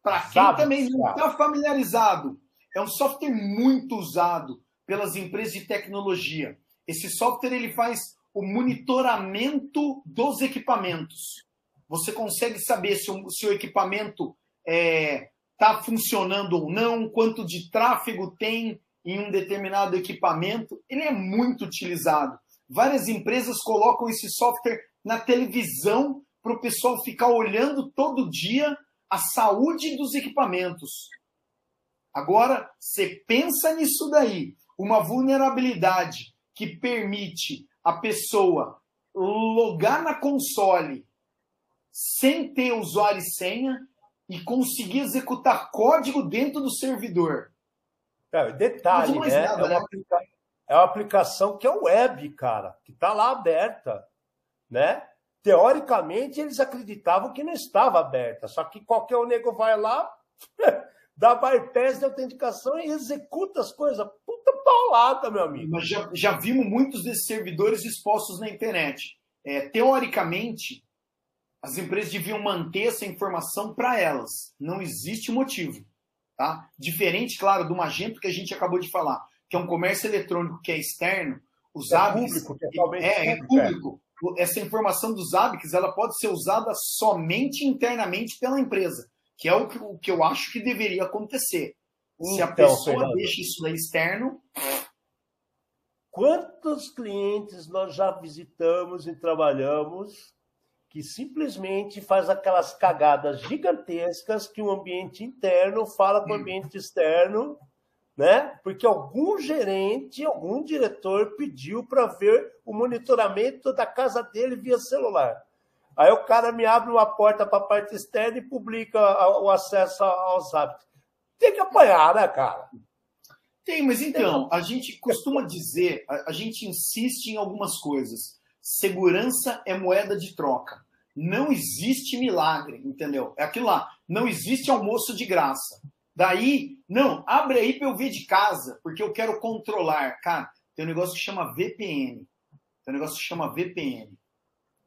Speaker 2: Para quem Zabbix, também não está familiarizado, é um software muito usado pelas empresas de tecnologia. Esse software ele faz o monitoramento dos equipamentos. Você consegue saber se o seu equipamento está é, tá funcionando ou não, quanto de tráfego tem em um determinado equipamento. Ele é muito utilizado. Várias empresas colocam esse software na televisão para o pessoal ficar olhando todo dia a saúde dos equipamentos. Agora, você pensa nisso daí, uma vulnerabilidade que permite a pessoa logar na console sem ter usuário e senha e conseguir executar código dentro do servidor.
Speaker 1: É, detalhe, né? Nada, é, uma né? aplica... é uma aplicação que é web, cara, que está lá aberta, né? Teoricamente, eles acreditavam que não estava aberta, só que qualquer um nego vai lá, dá bypass de autenticação e executa as coisas. Puta paulada, meu amigo.
Speaker 2: Mas já, já vimos muitos desses servidores expostos na internet. É, teoricamente, as empresas deviam manter essa informação para elas. Não existe motivo. Tá? Diferente, claro, do Magento que a gente acabou de falar, que é um comércio eletrônico que é externo, os é hábitos. Público, é, é, é público. Essa informação dos hábitos ela pode ser usada somente internamente pela empresa, que é o que, o que eu acho que deveria acontecer. Se a então, pessoa Fernando, deixa isso lá externo.
Speaker 1: Quantos clientes nós já visitamos e trabalhamos que simplesmente faz aquelas cagadas gigantescas que o ambiente interno fala com o ambiente externo, né? Porque algum gerente, algum diretor pediu para ver o monitoramento da casa dele via celular. Aí o cara me abre uma porta para a parte externa e publica o acesso aos hábitos. Tem que apanhar, né, cara?
Speaker 2: Tem, mas então, a gente costuma dizer, a, a gente insiste em algumas coisas. Segurança é moeda de troca. Não existe milagre, entendeu? É aquilo lá. Não existe almoço de graça. Daí, não, abre aí para eu ver de casa, porque eu quero controlar. Cara, tem um negócio que chama VPN. Tem um negócio que chama VPN.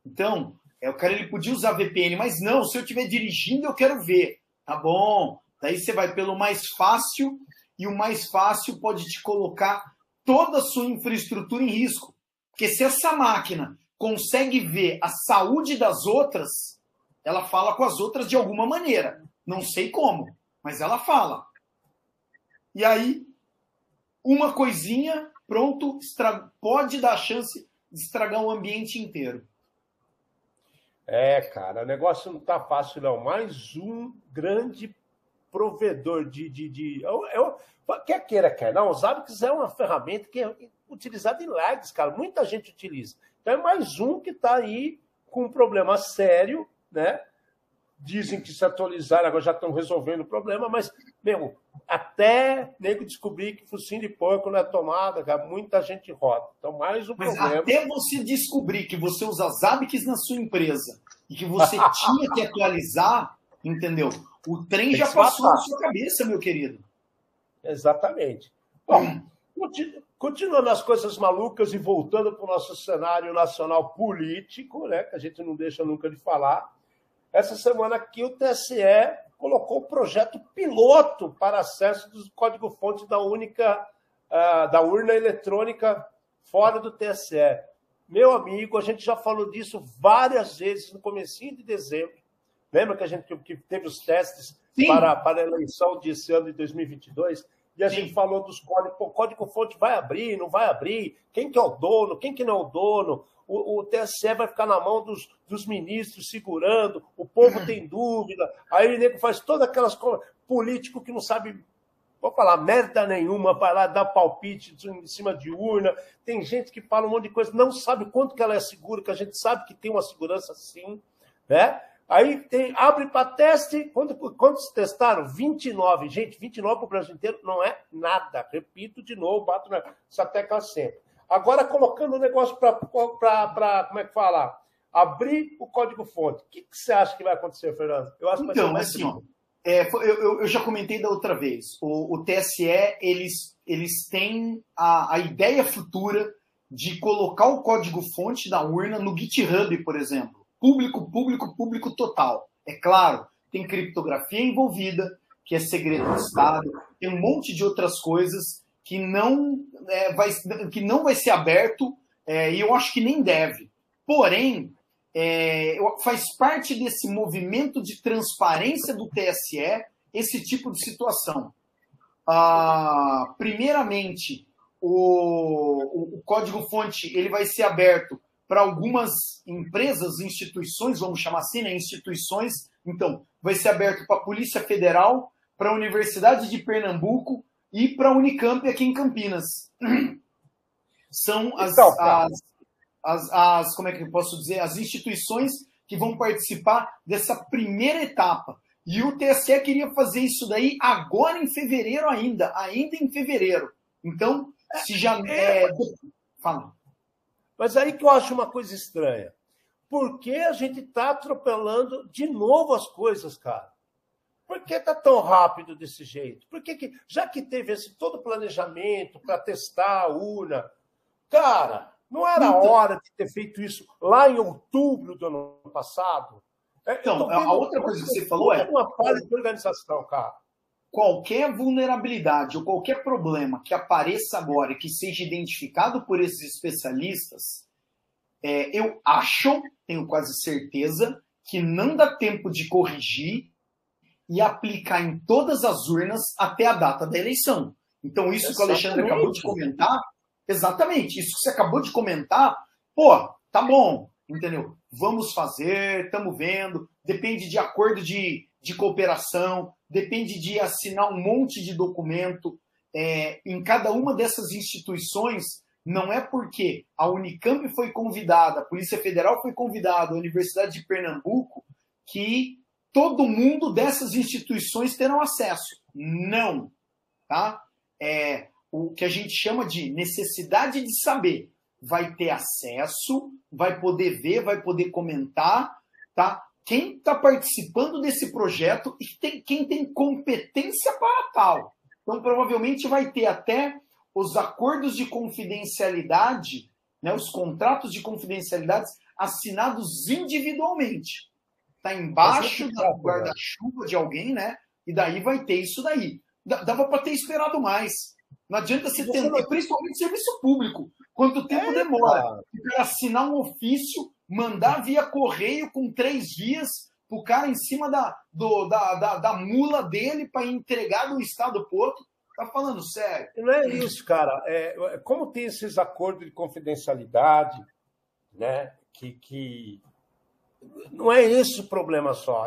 Speaker 2: Então, é, o cara ele podia usar VPN, mas não, se eu estiver dirigindo, eu quero ver. Tá bom, Daí você vai pelo mais fácil e o mais fácil pode te colocar toda a sua infraestrutura em risco. Porque se essa máquina consegue ver a saúde das outras, ela fala com as outras de alguma maneira. Não sei como, mas ela fala. E aí, uma coisinha, pronto, estra... pode dar a chance de estragar o ambiente inteiro.
Speaker 1: É, cara, o negócio não tá fácil, não. Mais um grande provedor de. de, de eu, eu, quer queira, quer não. O Zabbix é uma ferramenta que utilizada em lives, cara. Muita gente utiliza. Então é mais um que está aí com um problema sério, né? Dizem que se atualizaram, agora já estão resolvendo o problema, mas, meu, até nego descobrir que focinho de porco não é tomada, cara, muita gente roda. Então, mais um
Speaker 2: mas
Speaker 1: problema.
Speaker 2: Até você descobrir que você usa Zabbix na sua empresa e que você tinha que atualizar, entendeu? O trem já passou na sua cabeça, meu querido.
Speaker 1: Exatamente. Bom, continuando as coisas malucas e voltando para o nosso cenário nacional político, né, que a gente não deixa nunca de falar, essa semana aqui o TSE colocou o projeto piloto para acesso do código-fonte da única uh, da urna eletrônica fora do TSE. Meu amigo, a gente já falou disso várias vezes no comecinho de dezembro. Lembra que a gente que teve os testes para, para a eleição desse ano de 2022? E a Sim. gente falou dos códigos, o código-fonte vai abrir, não vai abrir, quem que é o dono, quem que não é o dono, o, o TSE vai ficar na mão dos, dos ministros segurando, o povo uhum. tem dúvida, aí o nego faz todas aquelas coisas, político que não sabe, vou falar merda nenhuma, vai lá dar palpite em cima de urna, tem gente que fala um monte de coisa, não sabe quanto que ela é segura, que a gente sabe que tem uma segurança sim, né? Aí tem, abre para teste. Quanto, quantos testaram? 29. Gente, 29 para o Brasil inteiro não é nada. Repito de novo, bato nessa tecla sempre. Agora, colocando o negócio para. Como é que fala? Abrir o código-fonte. O que, que, você acha que vai acontecer, Fernando?
Speaker 2: Eu acho que então, assim, ó, é, eu, eu, já comentei da outra vez. O, o TSE, eles, eles têm a, a ideia futura de colocar o código-fonte da urna no GitHub, por exemplo. Público, público, público total. É claro, tem criptografia envolvida, que é segredo do Estado, tem um monte de outras coisas que não, é, vai, que não vai ser aberto é, e eu acho que nem deve. Porém, é, faz parte desse movimento de transparência do TSE esse tipo de situação. Ah, primeiramente, o, o código-fonte ele vai ser aberto para algumas empresas, instituições, vamos chamar assim, né? instituições. Então, vai ser aberto para a Polícia Federal, para a Universidade de Pernambuco e para a Unicamp aqui em Campinas. São as, então, as, as, as, como é que eu posso dizer, as instituições que vão participar dessa primeira etapa. E o TSE queria fazer isso daí agora em fevereiro ainda, ainda em fevereiro. Então, se já é, é... fala.
Speaker 1: Mas aí que eu acho uma coisa estranha. Por que a gente está atropelando de novo as coisas, cara? Por que está tão rápido desse jeito? Por que, que já que teve esse todo planejamento para testar a urna, cara, não era então, hora de ter feito isso lá em outubro do ano passado?
Speaker 2: É, então, a outra coisa que você falou é
Speaker 1: uma falha de organização, cara.
Speaker 2: Qualquer vulnerabilidade ou qualquer problema que apareça agora e que seja identificado por esses especialistas, é, eu acho, tenho quase certeza, que não dá tempo de corrigir e aplicar em todas as urnas até a data da eleição. Então, isso exatamente. que o Alexandre acabou de comentar, exatamente, isso que você acabou de comentar, pô, tá bom, entendeu? Vamos fazer, estamos vendo, depende de acordo de, de cooperação, depende de assinar um monte de documento. É, em cada uma dessas instituições, não é porque a Unicamp foi convidada, a Polícia Federal foi convidada, a Universidade de Pernambuco, que todo mundo dessas instituições terão acesso. Não. Tá? É, o que a gente chama de necessidade de saber. Vai ter acesso, vai poder ver, vai poder comentar, tá? Quem está participando desse projeto e tem, quem tem competência para tal. Então, provavelmente vai ter até os acordos de confidencialidade, né, os contratos de confidencialidade assinados individualmente está embaixo do guarda-chuva de alguém, né? E daí vai ter isso daí. Dava para ter esperado mais. Não adianta se tentar, não... principalmente serviço público. Quanto tempo é, demora? Para assinar um ofício, mandar via correio com três vias pro cara em cima da, do, da, da, da mula dele para entregar do estado pro outro. Tá falando sério.
Speaker 1: Não é isso, cara. É, como tem esses acordos de confidencialidade, né? Que, que não é esse o problema só.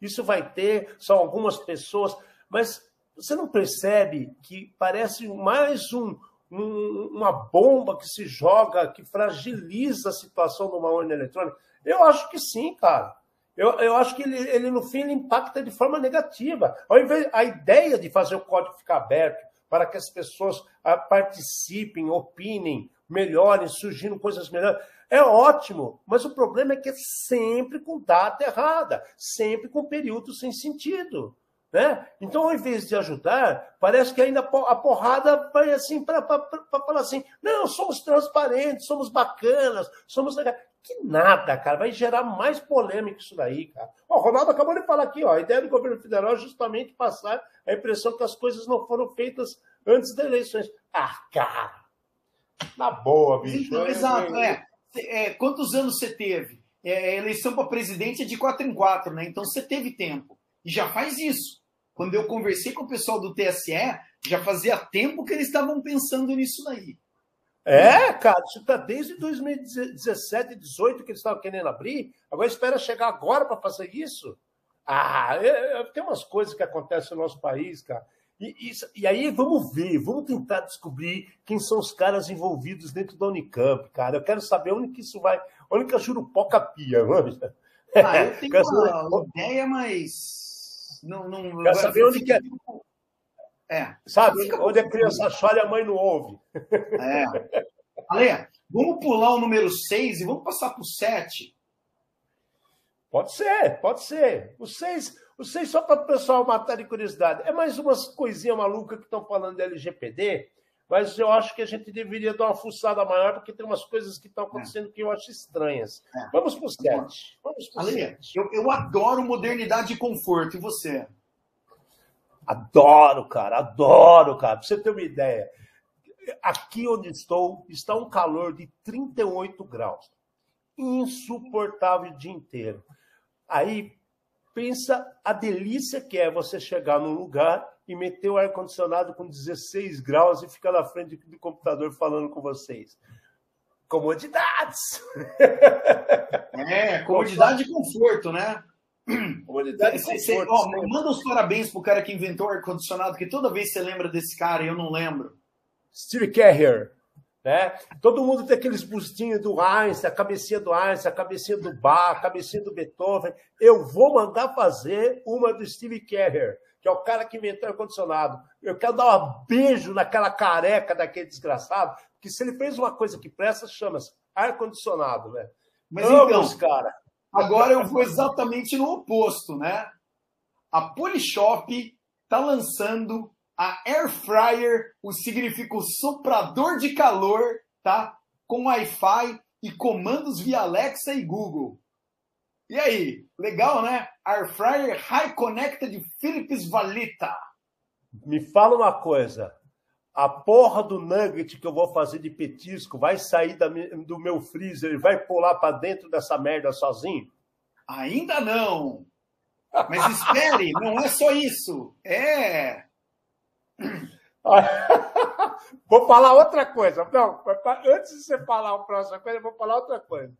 Speaker 1: Isso vai ter, são algumas pessoas, mas você não percebe que parece mais um, um, uma bomba que se joga, que fragiliza a situação de uma urna eletrônica? Eu acho que sim, cara. Eu, eu acho que ele, ele, no fim, ele impacta de forma negativa. Ao invés, a ideia de fazer o código ficar aberto para que as pessoas ah, participem, opinem, melhorem, surgindo coisas melhores, é ótimo, mas o problema é que é sempre com data errada, sempre com período sem sentido. Né? Então, ao invés de ajudar, parece que ainda a porrada vai assim para falar assim: não, somos transparentes, somos bacanas, somos. Que nada, cara, vai gerar mais polêmica isso daí, cara. o Ronaldo acabou de falar aqui, ó, a ideia do governo federal é justamente passar a impressão que as coisas não foram feitas antes das eleições. Ah, cara, na boa, bicho.
Speaker 2: Então, exato, é. é. Quantos anos você teve? É, eleição para presidente é de quatro em quatro, né? Então você teve tempo. E já faz isso. Quando eu conversei com o pessoal do TSE, já fazia tempo que eles estavam pensando nisso daí.
Speaker 1: É, cara, isso está desde 2017, 2018 que eles estavam querendo abrir. Agora espera chegar agora para fazer isso? Ah, é, é, tem umas coisas que acontecem no nosso país, cara. E, e aí vamos ver, vamos tentar descobrir quem são os caras envolvidos dentro da Unicamp, cara. Eu quero saber onde que isso vai, onde que a Jurupoca pia,
Speaker 2: manja. Ah, eu tenho uma ideia, mas não, não,
Speaker 1: Quer saber onde que é? É. Sabe? Onde a criança chora e a mãe não ouve.
Speaker 2: É. Ale, vamos pular o número 6 e vamos passar para o 7.
Speaker 1: Pode ser, pode ser. O 6, o 6 só para o pessoal matar de curiosidade. É mais umas coisinhas malucas que estão falando de LGPD, mas eu acho que a gente deveria dar uma fuçada maior, porque tem umas coisas que estão acontecendo é. que eu acho estranhas. É. Vamos para o 7. Vamos
Speaker 2: para o 7. Eu, eu adoro modernidade e conforto. E você?
Speaker 1: Adoro, cara, adoro, cara. Para você ter uma ideia, aqui onde estou está um calor de 38 graus. Insuportável o dia inteiro. Aí, pensa a delícia que é você chegar num lugar e meter o ar-condicionado com 16 graus e ficar na frente do computador falando com vocês. Comodidades!
Speaker 2: É, comodidade e conforto, né?
Speaker 1: Comodidade
Speaker 2: e conforto. Ó, manda os parabéns pro cara que inventou o ar-condicionado, que toda vez você lembra desse cara e eu não lembro.
Speaker 1: Steve Carrier. Né? Todo mundo tem aqueles bustinhos do Einstein, a cabecinha do Einstein, a cabecinha do Bach, a cabecinha do Beethoven. Eu vou mandar fazer uma do Steve Carrier que é o cara que inventou ar-condicionado. Eu quero dar um beijo naquela careca daquele desgraçado, que se ele fez uma coisa que presta, chama-se ar-condicionado, né?
Speaker 2: Mas então, cara. agora eu vou exatamente no oposto, né? A Polishop está lançando a Air Fryer, o significa o soprador de calor, tá? Com Wi-Fi e comandos via Alexa e Google. E aí, legal, né? Air Fryer High Connected Philips Valita.
Speaker 1: Me fala uma coisa. A porra do nugget que eu vou fazer de petisco vai sair da, do meu freezer e vai pular para dentro dessa merda sozinho?
Speaker 2: Ainda não. Mas espere, não é só isso. É.
Speaker 1: vou falar outra coisa. Não, antes de você falar a próxima coisa, eu vou falar outra coisa.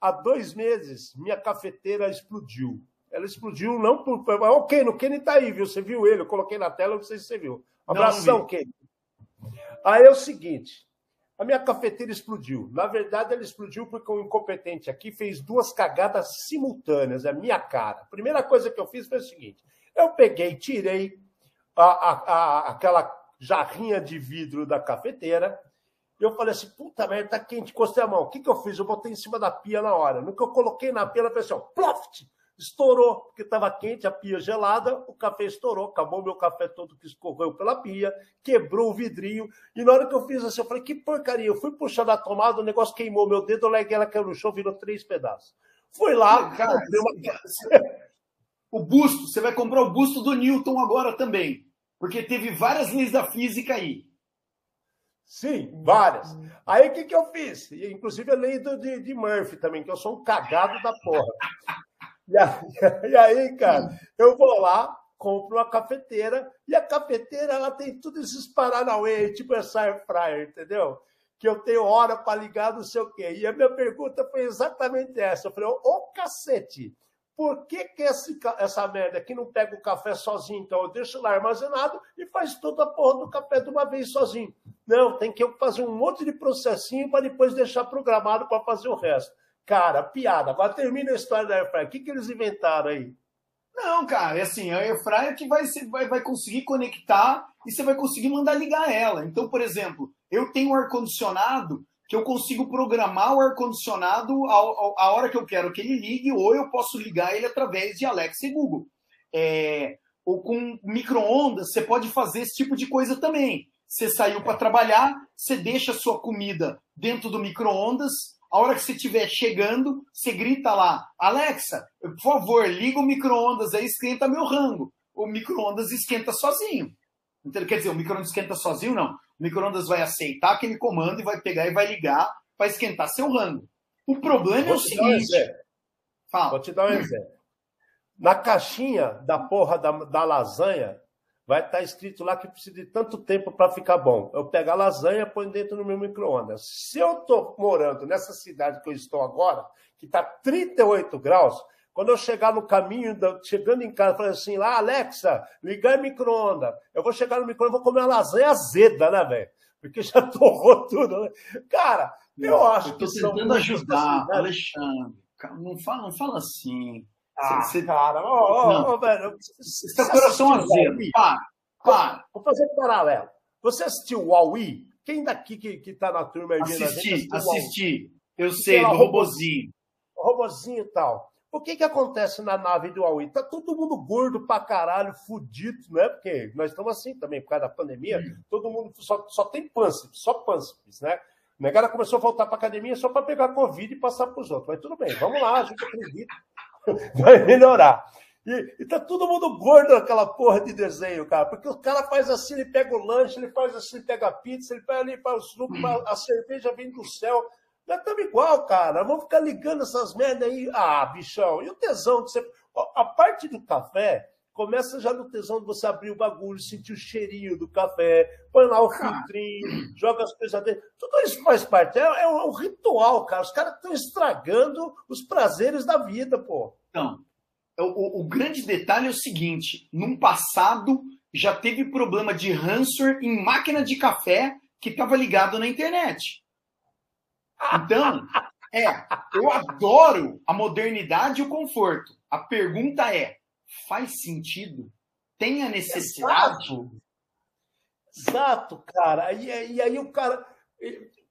Speaker 1: Há dois meses, minha cafeteira explodiu. Ela explodiu não por. O Kenny, o Kenny tá aí, viu? Você viu ele? Eu coloquei na tela, não sei se você viu. abração, não, Kenny. Aí é o seguinte: a minha cafeteira explodiu. Na verdade, ela explodiu porque um incompetente aqui fez duas cagadas simultâneas, a minha cara. A primeira coisa que eu fiz foi o seguinte: eu peguei, tirei a, a, a, aquela jarrinha de vidro da cafeteira, eu falei assim, puta merda, tá quente, encostei a mão. O que, que eu fiz? Eu botei em cima da pia na hora. No que eu coloquei na pia, ela fez assim, ploft! Estourou, porque estava quente, a pia gelada, o café estourou, acabou meu café todo que escorreu pela pia, quebrou o vidrinho. E na hora que eu fiz assim, eu falei, que porcaria. Eu fui puxar da tomada, o negócio queimou meu dedo, eu larguei ela caiu no chão, virou três pedaços. Fui lá, cara, uma...
Speaker 2: o busto, você vai comprar o busto do Newton agora também, porque teve várias leis da física aí.
Speaker 1: Sim, várias. Aí o que, que eu fiz? Inclusive a lei do, de, de Murphy também, que eu sou um cagado da porra. E aí, cara, eu vou lá, compro uma cafeteira, e a cafeteira ela tem tudo esses paranauê, tipo essa air fryer, entendeu? Que eu tenho hora para ligar, não sei o quê. E a minha pergunta foi exatamente essa. Eu falei, ô oh, cacete, por que, que esse, essa merda aqui não pega o café sozinho? Então eu deixo lá armazenado e faz toda a porra do café de uma vez sozinho. Não, tem que eu fazer um monte de processinho para depois deixar programado para fazer o resto. Cara, piada. Agora termina a história da Airfryer. O que, que eles inventaram aí?
Speaker 2: Não, cara, é assim, a Airfryer que vai, vai, vai conseguir conectar e você vai conseguir mandar ligar ela. Então, por exemplo, eu tenho um ar-condicionado que eu consigo programar o ar-condicionado a hora que eu quero que ele ligue, ou eu posso ligar ele através de Alexa e Google. É, ou com micro-ondas, você pode fazer esse tipo de coisa também. Você saiu para trabalhar, você deixa a sua comida dentro do micro-ondas, a hora que você estiver chegando, você grita lá, Alexa, por favor, liga o micro-ondas aí, esquenta meu rango. O micro-ondas esquenta sozinho. Então, quer dizer, o micro-ondas esquenta sozinho, não. O micro-ondas vai aceitar aquele comando e vai pegar e vai ligar para esquentar seu rango. O problema é o seguinte.
Speaker 1: Um Fala. Vou te dar um exemplo. Na caixinha da porra da, da lasanha, vai estar escrito lá que precisa de tanto tempo para ficar bom. Eu pego a lasanha e ponho dentro do meu micro-ondas. Se eu estou morando nessa cidade que eu estou agora, que está 38 graus, quando eu chegar no caminho, chegando em casa, falei assim, lá, Alexa, ligar micro-ondas. Eu vou chegar no micro-ondas, vou comer uma lasanha azeda, né, velho? Porque já torrou tudo. Né? Cara, eu acho eu
Speaker 2: tô que tentando ajudar, assim, né? Alexandre. Não fala, não fala assim.
Speaker 1: Ah, você, cara, oh, velho.
Speaker 2: Está coração azedo. Para, para.
Speaker 1: Vou fazer um paralelo. Você assistiu o Huawei? Quem daqui que, que tá na turma
Speaker 2: aí? Assisti, assisti. Eu sei, do robozinho.
Speaker 1: Robozinho e tal. O que que acontece na nave do Huawei? Tá todo mundo gordo pra caralho, fudido, né? Porque nós estamos assim também, por causa da pandemia. Hum. Todo mundo só, só tem pânceps, só pânceps, né? O negócio começou a voltar pra academia só para pegar Covid e passar pros outros. Mas tudo bem, vamos lá, a gente acredita. vai melhorar. E, e tá todo mundo gordo naquela porra de desenho, cara. Porque o cara faz assim, ele pega o lanche, ele faz assim, ele pega a pizza, ele pega ali para o suco, a cerveja vem do céu. Nós estamos igual, cara. Vamos ficar ligando essas merdas aí. Ah, bichão. E o tesão de você. A parte do café começa já no tesão de você abrir o bagulho, sentir o cheirinho do café, põe lá o filtrinho, joga as coisas dentro. Tudo isso faz parte. É, é, um, é ritual, cara. Os caras estão estragando os prazeres da vida, pô.
Speaker 2: Então, o, o, grande detalhe é o seguinte: num passado já teve problema de ransomware em máquina de café que estava ligado na internet. Então, é, eu adoro a modernidade e o conforto. A pergunta é: faz sentido? Tem a necessidade?
Speaker 1: Exato, Exato cara. E, e aí o cara.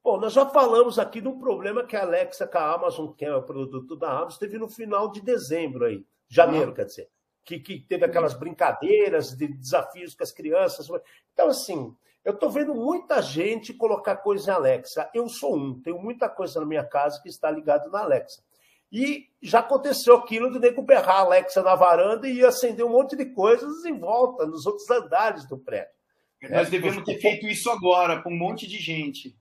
Speaker 1: Bom, nós já falamos aqui de um problema que a Alexa com a Amazon, que é o produto da Amazon, teve no final de dezembro aí, janeiro, uhum. quer dizer, que, que teve aquelas brincadeiras de desafios com as crianças. Então, assim, eu estou vendo muita gente colocar coisa em Alexa. Eu sou um, tenho muita coisa na minha casa que está ligado na Alexa. E já aconteceu aquilo de nego berrar a Alexa na varanda e acender um monte de coisas em volta, nos outros andares do prédio.
Speaker 2: Nós devemos ter feito isso agora, com um monte de gente.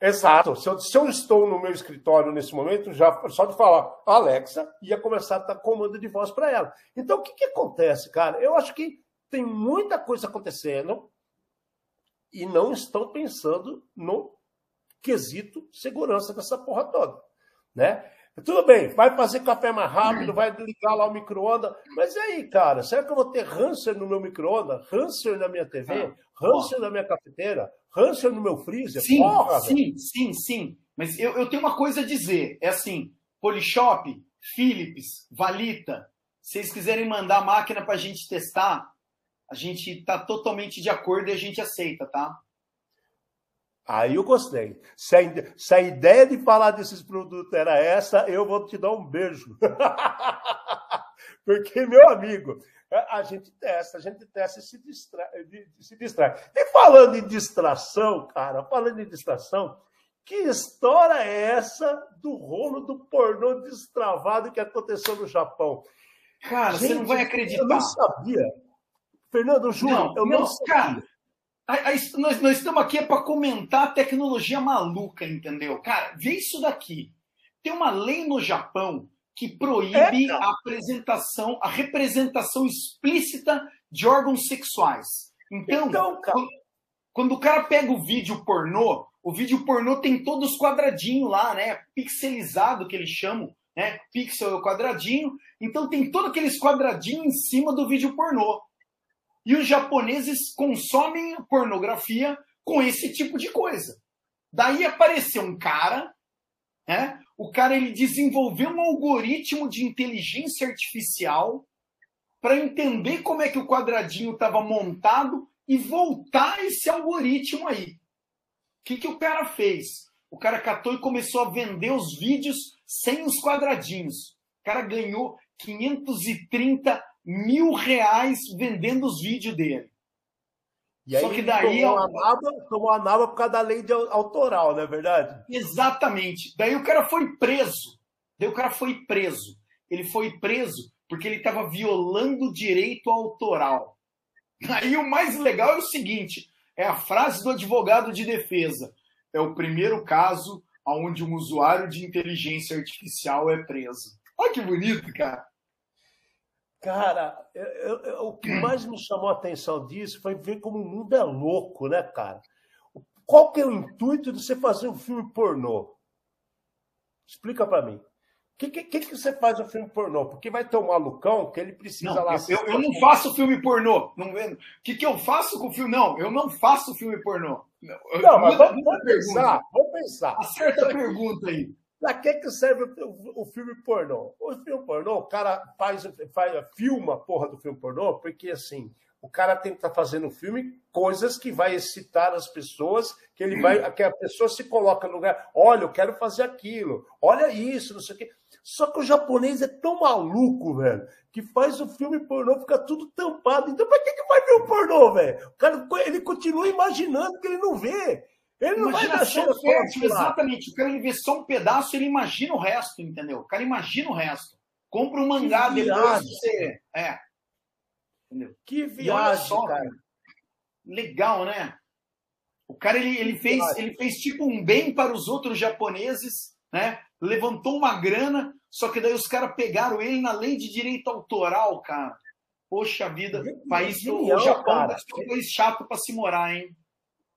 Speaker 1: Exato. Se eu, se eu, estou no meu escritório nesse momento, já só de falar Alexa, ia começar a dar comando de voz para ela. Então, o que, que acontece, cara? Eu acho que tem muita coisa acontecendo e não estão pensando no quesito segurança dessa porra toda, né? Tudo bem, vai fazer café mais rápido, vai ligar lá o micro-ondas. Mas e aí, cara? Será que eu vou ter Hanser no meu micro-ondas? Hanser na minha TV? Hanser na minha cafeteira? Hanser no meu freezer?
Speaker 2: Sim, Porra, sim, velho. sim, sim. Mas eu, eu tenho uma coisa a dizer. É assim, Polishop, Philips, Valita, se vocês quiserem mandar a máquina para a gente testar, a gente está totalmente de acordo e a gente aceita, tá?
Speaker 1: Aí eu gostei. Se a, se a, ideia de falar desses produtos era essa, eu vou te dar um beijo. Porque, meu amigo, a gente testa, a gente testa e se distrai, se distrai. E falando em distração, cara, falando em distração, que história é essa do rolo do pornô destravado que aconteceu no Japão?
Speaker 2: Cara, gente, você não vai acreditar. Eu
Speaker 1: não sabia. Fernando, juro, não, eu não, não sabia. Cara,
Speaker 2: nós, nós estamos aqui é para comentar a tecnologia maluca, entendeu? Cara, vê isso daqui. Tem uma lei no Japão que proíbe a apresentação, a representação explícita de órgãos sexuais. Então, então quando, quando o cara pega o vídeo pornô, o vídeo pornô tem todos os quadradinhos lá, né? Pixelizado que eles chamam, né? Pixel é o quadradinho. Então tem todos aqueles quadradinhos em cima do vídeo pornô. E os japoneses consomem pornografia com esse tipo de coisa. Daí apareceu um cara, né? O cara ele desenvolveu um algoritmo de inteligência artificial para entender como é que o quadradinho estava montado e voltar esse algoritmo aí. O que, que o cara fez? O cara catou e começou a vender os vídeos sem os quadradinhos. O cara ganhou 530 mil reais vendendo os vídeos dele.
Speaker 1: E Só que daí. Tomou, a naba, tomou a naba por causa da lei de autoral, não é verdade?
Speaker 2: Exatamente. Daí o cara foi preso. Daí o cara foi preso. Ele foi preso porque ele estava violando o direito autoral. Aí o mais legal é o seguinte: é a frase do advogado de defesa. É o primeiro caso onde um usuário de inteligência artificial é preso. Olha que bonito, cara.
Speaker 1: Cara, eu, eu, o que mais me chamou a atenção disso foi ver como o mundo é louco, né, cara? Qual que é o intuito de você fazer um filme pornô? Explica para mim. O que, que, que, você faz no filme pornô? Porque vai ter um malucão que ele precisa
Speaker 2: não,
Speaker 1: lá.
Speaker 2: Eu, eu, não faço filme pornô. Não, o que, que eu faço com o filme? Não, eu não faço filme pornô.
Speaker 1: Não, não mas vamos, vamos pensar, vamos pensar.
Speaker 2: Acerta a pergunta aí.
Speaker 1: Pra que, que serve o, filme pornô? O filme pornô, o cara faz, faz, filma a porra do filme pornô, porque assim, o cara tem que estar tá fazendo filme coisas que vai excitar as pessoas, que ele vai, que a pessoa se coloca no lugar, olha, eu quero fazer aquilo, olha isso, não sei o quê. Só que o japonês é tão maluco, velho, que faz o filme pornô, fica tudo tampado. Então, pra que, que vai ver o pornô, velho? O cara ele continua imaginando que ele não vê. Ele não vai dar
Speaker 2: fértil, exatamente. O cara ele vê só um pedaço, ele imagina o resto, entendeu? O cara imagina o resto. Compra um mangá
Speaker 1: dele você.
Speaker 2: É.
Speaker 1: Entendeu? Que viagem, só, cara.
Speaker 2: Legal, né? O cara ele, ele fez ele fez tipo um bem para os outros japoneses, né? Levantou uma grana, só que daí os caras pegaram ele na lei de direito autoral, cara. Poxa vida, país Genial, o Japão cara. um país chato para se morar, hein?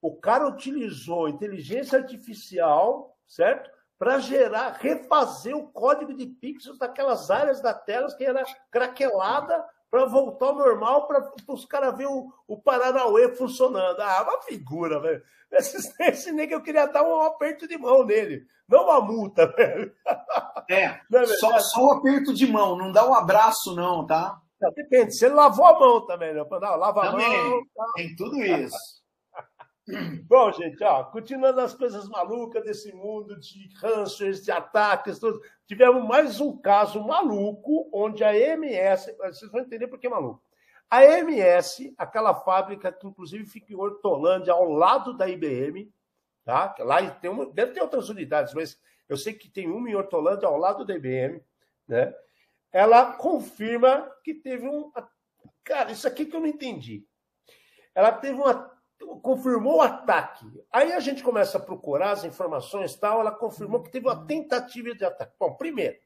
Speaker 1: O cara utilizou inteligência artificial, certo? Para gerar, refazer o código de pixels daquelas áreas da tela que era craquelada para voltar ao normal, para os caras verem o, o Paranauê funcionando. Ah, uma figura, velho. Esse, esse nego eu queria dar um aperto de mão nele, não uma multa, velho.
Speaker 2: É, é só, só um aperto de mão, não dá um abraço, não, tá?
Speaker 1: Depende, se ele lavou a mão também, né? Não, lava
Speaker 2: também,
Speaker 1: a mão.
Speaker 2: Tá. Tem tudo isso.
Speaker 1: Bom, gente, ó, continuando as coisas malucas desse mundo de cânceres, de ataques, tudo, tivemos mais um caso maluco onde a MS, vocês vão entender por que é maluco. A MS, aquela fábrica que inclusive fica em Hortolândia, ao lado da IBM, tá? Lá tem uma, deve ter outras unidades, mas eu sei que tem uma em Hortolândia ao lado da IBM, né? Ela confirma que teve um. Cara, isso aqui que eu não entendi. Ela teve uma confirmou o ataque. Aí a gente começa a procurar as informações tal, ela confirmou que teve uma tentativa de ataque. Bom, primeiro,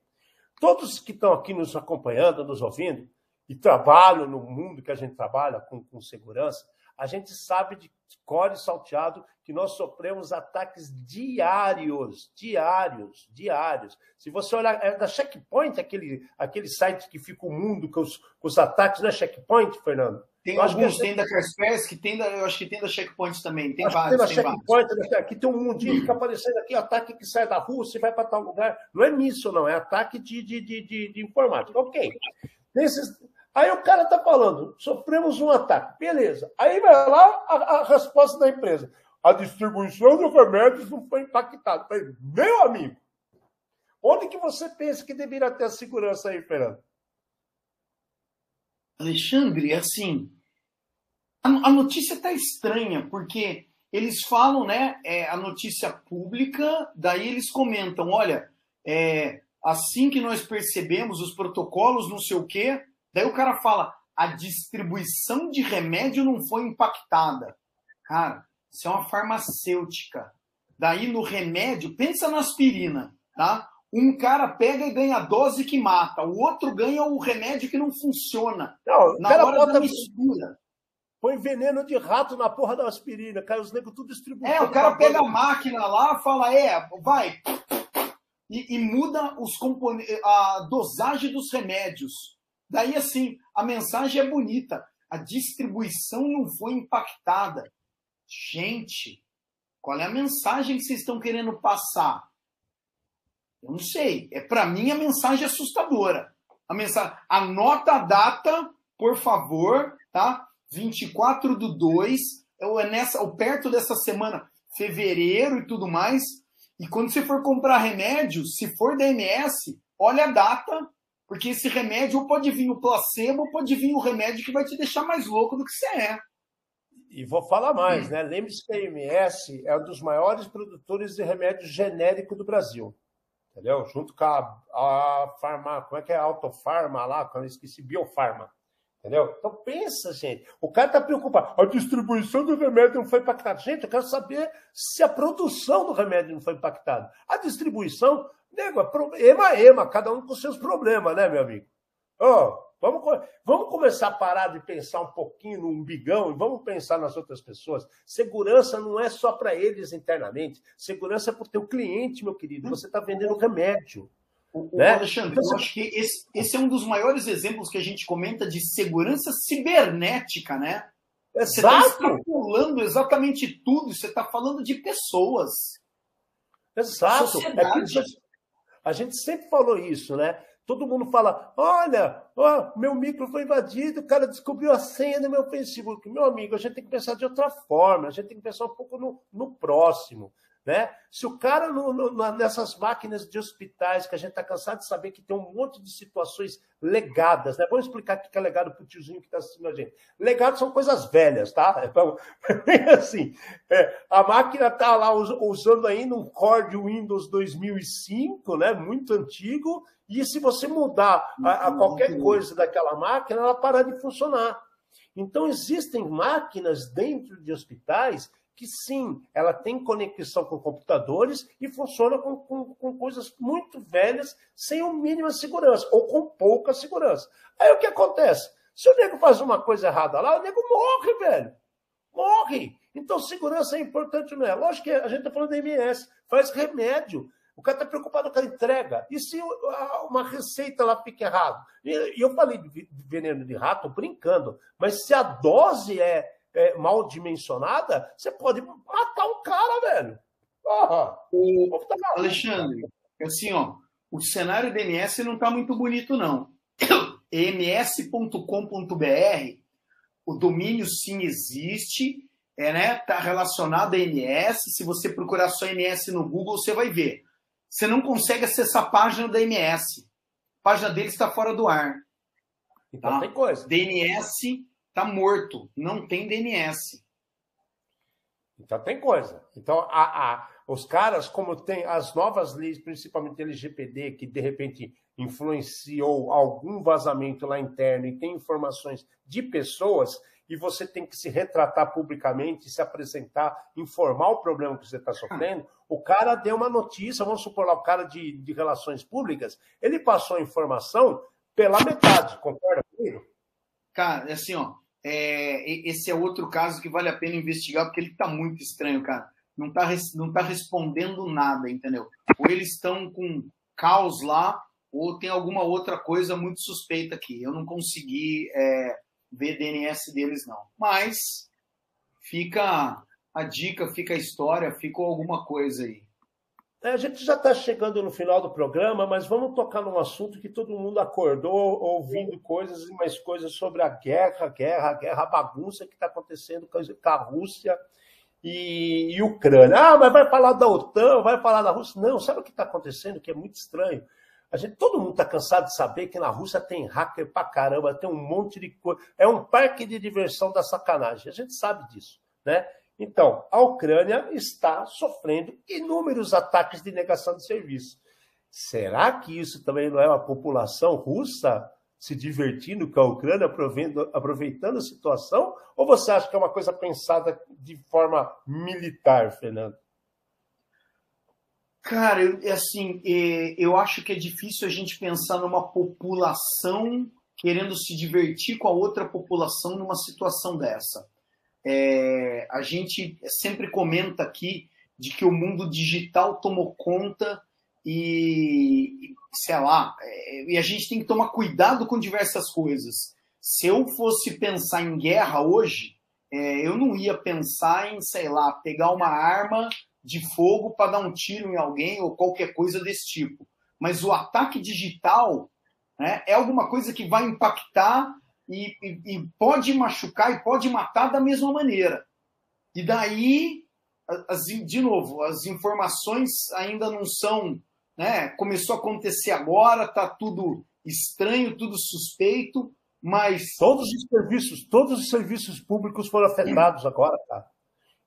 Speaker 1: todos que estão aqui nos acompanhando, nos ouvindo, e trabalham no mundo que a gente trabalha com, com segurança, a gente sabe de core salteado que nós sofremos ataques diários, diários, diários. Se você olhar, é da Checkpoint, aquele, aquele site que fica o mundo com os, com os ataques, não é Checkpoint, Fernando?
Speaker 2: Tem alguns, tem da Kaspersky, tem da, eu acho que tem da Checkpoint também, tem vários. Tem da
Speaker 1: Checkpoint, vários. aqui tem um mundinho que fica aparecendo aqui, ataque que sai da Rússia e vai para tal lugar. Não é nisso, não, é ataque de, de, de, de, informática. Ok. Aí o cara está falando, sofremos um ataque. Beleza. Aí vai lá a, a resposta da empresa. A distribuição de remédios não foi impactada. Meu amigo, onde que você pensa que deveria ter a segurança aí, Fernando?
Speaker 2: Alexandre, assim, a, notícia está estranha, porque eles falam, né, é, a notícia pública, daí eles comentam, olha, é, assim que nós percebemos os protocolos, não sei o quê, daí o cara fala, a distribuição de remédio não foi impactada. Cara, isso é uma farmacêutica. Daí no remédio, pensa na aspirina, tá? Um cara pega e ganha a dose que mata, o outro ganha o remédio que não funciona.
Speaker 1: Não,
Speaker 2: Na hora
Speaker 1: bota-
Speaker 2: da mistura.
Speaker 1: Põe veneno de rato na porra da aspirina, cara, os negros tudo distribuindo.
Speaker 2: É, o cara pega a máquina lá, fala, é, vai, e, e muda os compone- a dosagem dos remédios. Daí, assim, a mensagem é bonita, a distribuição não foi impactada. Gente, qual é a mensagem que vocês estão querendo passar? Eu não sei. É para mim a mensagem é assustadora. A mensagem, anota a data, por favor, tá? 24 do 2, ou é nessa, ou perto dessa semana, fevereiro e tudo mais. E quando você for comprar remédio, se for da MS, olha a data, porque esse remédio ou pode vir o placebo, ou pode vir o remédio que vai te deixar mais louco do que você é.
Speaker 1: E vou falar mais, né? Lembre-se que a MS é um dos maiores produtores de remédio genérico do Brasil. Entendeu? Junto com a, a Farma, como é que é? Autofarma lá, quando eu esqueci, Biofarma. Entendeu? Então pensa, gente. O cara está preocupado. A distribuição do remédio não foi impactada. Gente, eu quero saber se a produção do remédio não foi impactada. A distribuição, nego, é pro- ema cada um com seus problemas, né, meu amigo? Ó, vamos, vamos começar a parar de pensar um pouquinho no umbigão e vamos pensar nas outras pessoas. Segurança não é só para eles internamente. Segurança é para o teu cliente, meu querido. Você está vendendo remédio.
Speaker 2: O,
Speaker 1: Né?
Speaker 2: Alexandre,
Speaker 1: Então,
Speaker 2: eu acho que esse, esse é um dos maiores exemplos que a gente comenta de segurança cibernética, né? Você está extrapolando exatamente tudo, você está falando de pessoas.
Speaker 1: Exato. É isso que a gente sempre falou isso, né? Todo mundo fala: olha, ó, meu micro foi invadido, o cara descobriu a senha do meu Facebook. Meu amigo, a gente tem que pensar de outra forma, a gente tem que pensar um pouco no, no próximo. Né? Se o cara no- no- nessas máquinas de hospitais, que a gente está cansado de saber que tem um monte de situações legadas, né? Vamos explicar o que é legado para o tiozinho que está assistindo a gente. Legado são coisas velhas, tá? Então, assim, é, a máquina está lá us- usando ainda um Core de Windows 2005, né? Muito antigo, e se você mudar a, a qualquer coisa daquela máquina, ela para de funcionar. Então, existem máquinas dentro de hospitais que sim, ela tem conexão com computadores e funciona com, com, com coisas muito velhas, sem o mínima segurança, ou com pouca segurança. Aí o que acontece? Se o nego faz uma coisa errada lá, o nego morre, velho. Morre. Então, segurança é importante, não é? Lógico que a gente está falando da MS, faz remédio. O cara está preocupado com a entrega. E se uma receita lá fica errado? E eu falei de de veneno de rato brincando, mas se a dose é, é mal dimensionada, você pode matar um cara, velho. Porra.
Speaker 2: O
Speaker 1: maluco.
Speaker 2: Alexandre, assim, ó, o cenário da MS não está muito bonito, não. ms.com.br, o domínio sim existe, é, né? Está relacionado a MS. Se você procurar só MS no Google, você vai ver. Você não consegue acessar a página da MS. A página deles está fora do ar.
Speaker 1: Então
Speaker 2: Tá.
Speaker 1: tem coisa.
Speaker 2: DNS está morto. Não tem DNS.
Speaker 1: Então tem coisa. Então, a, a- os caras, como tem as novas leis, principalmente LGPD, que de repente influenciou algum vazamento lá interno e tem informações de pessoas, e você tem que se retratar publicamente, se apresentar, informar o problema que você está sofrendo, o cara deu uma notícia, vamos supor lá, o cara de, de relações públicas, ele passou a informação pela metade, concorda comigo?
Speaker 2: Cara, assim, ó, é, esse é outro caso que vale a pena investigar, porque ele tá muito estranho, cara. Não tá, res- não tá respondendo nada, entendeu? Ou eles estão com caos lá, ou tem alguma outra coisa muito suspeita aqui. Eu não consegui é, ver DNS deles, não. Mas fica a dica, fica a história, ficou alguma coisa aí.
Speaker 1: É, A gente já está chegando no final do programa, mas vamos tocar num assunto que todo mundo acordou ouvindo coisas e mais coisas sobre a guerra, guerra, guerra, bagunça que está acontecendo com a- com a Rússia e, e Ucrânia. Ah, mas vai falar da OTAN, vai falar da Rússia. Não, sabe o que está acontecendo? Que é muito estranho. A gente, todo mundo está cansado de saber que na Rússia tem hacker pra caramba, tem um monte de coisa. É um parque de diversão da sacanagem. A gente sabe disso, né? Então, a Ucrânia está sofrendo inúmeros ataques de negação de serviço. Será que isso também não é uma população russa se divertindo com a Ucrânia, aproveitando, a situação? Ou você acha que é uma coisa pensada de forma militar, Fernando?
Speaker 2: Cara, eu, é assim, é, eu acho que é difícil a gente pensar numa população querendo se divertir com a outra população numa situação dessa. É, a gente sempre comenta aqui de que o mundo digital tomou conta e, sei lá, é, e a gente tem que tomar cuidado com diversas coisas. Se eu fosse pensar em guerra hoje, é, eu não ia pensar em, sei lá, pegar uma arma de fogo para dar um tiro em alguém ou qualquer coisa desse tipo. Mas o ataque digital né, é alguma coisa que vai impactar e, e, e, pode machucar e pode matar da mesma maneira. E daí, as, de novo, as informações ainda não são. Né, começou a acontecer agora, está tudo estranho, tudo suspeito, mas.
Speaker 1: Todos os serviços, todos os serviços públicos foram afetados agora, tá?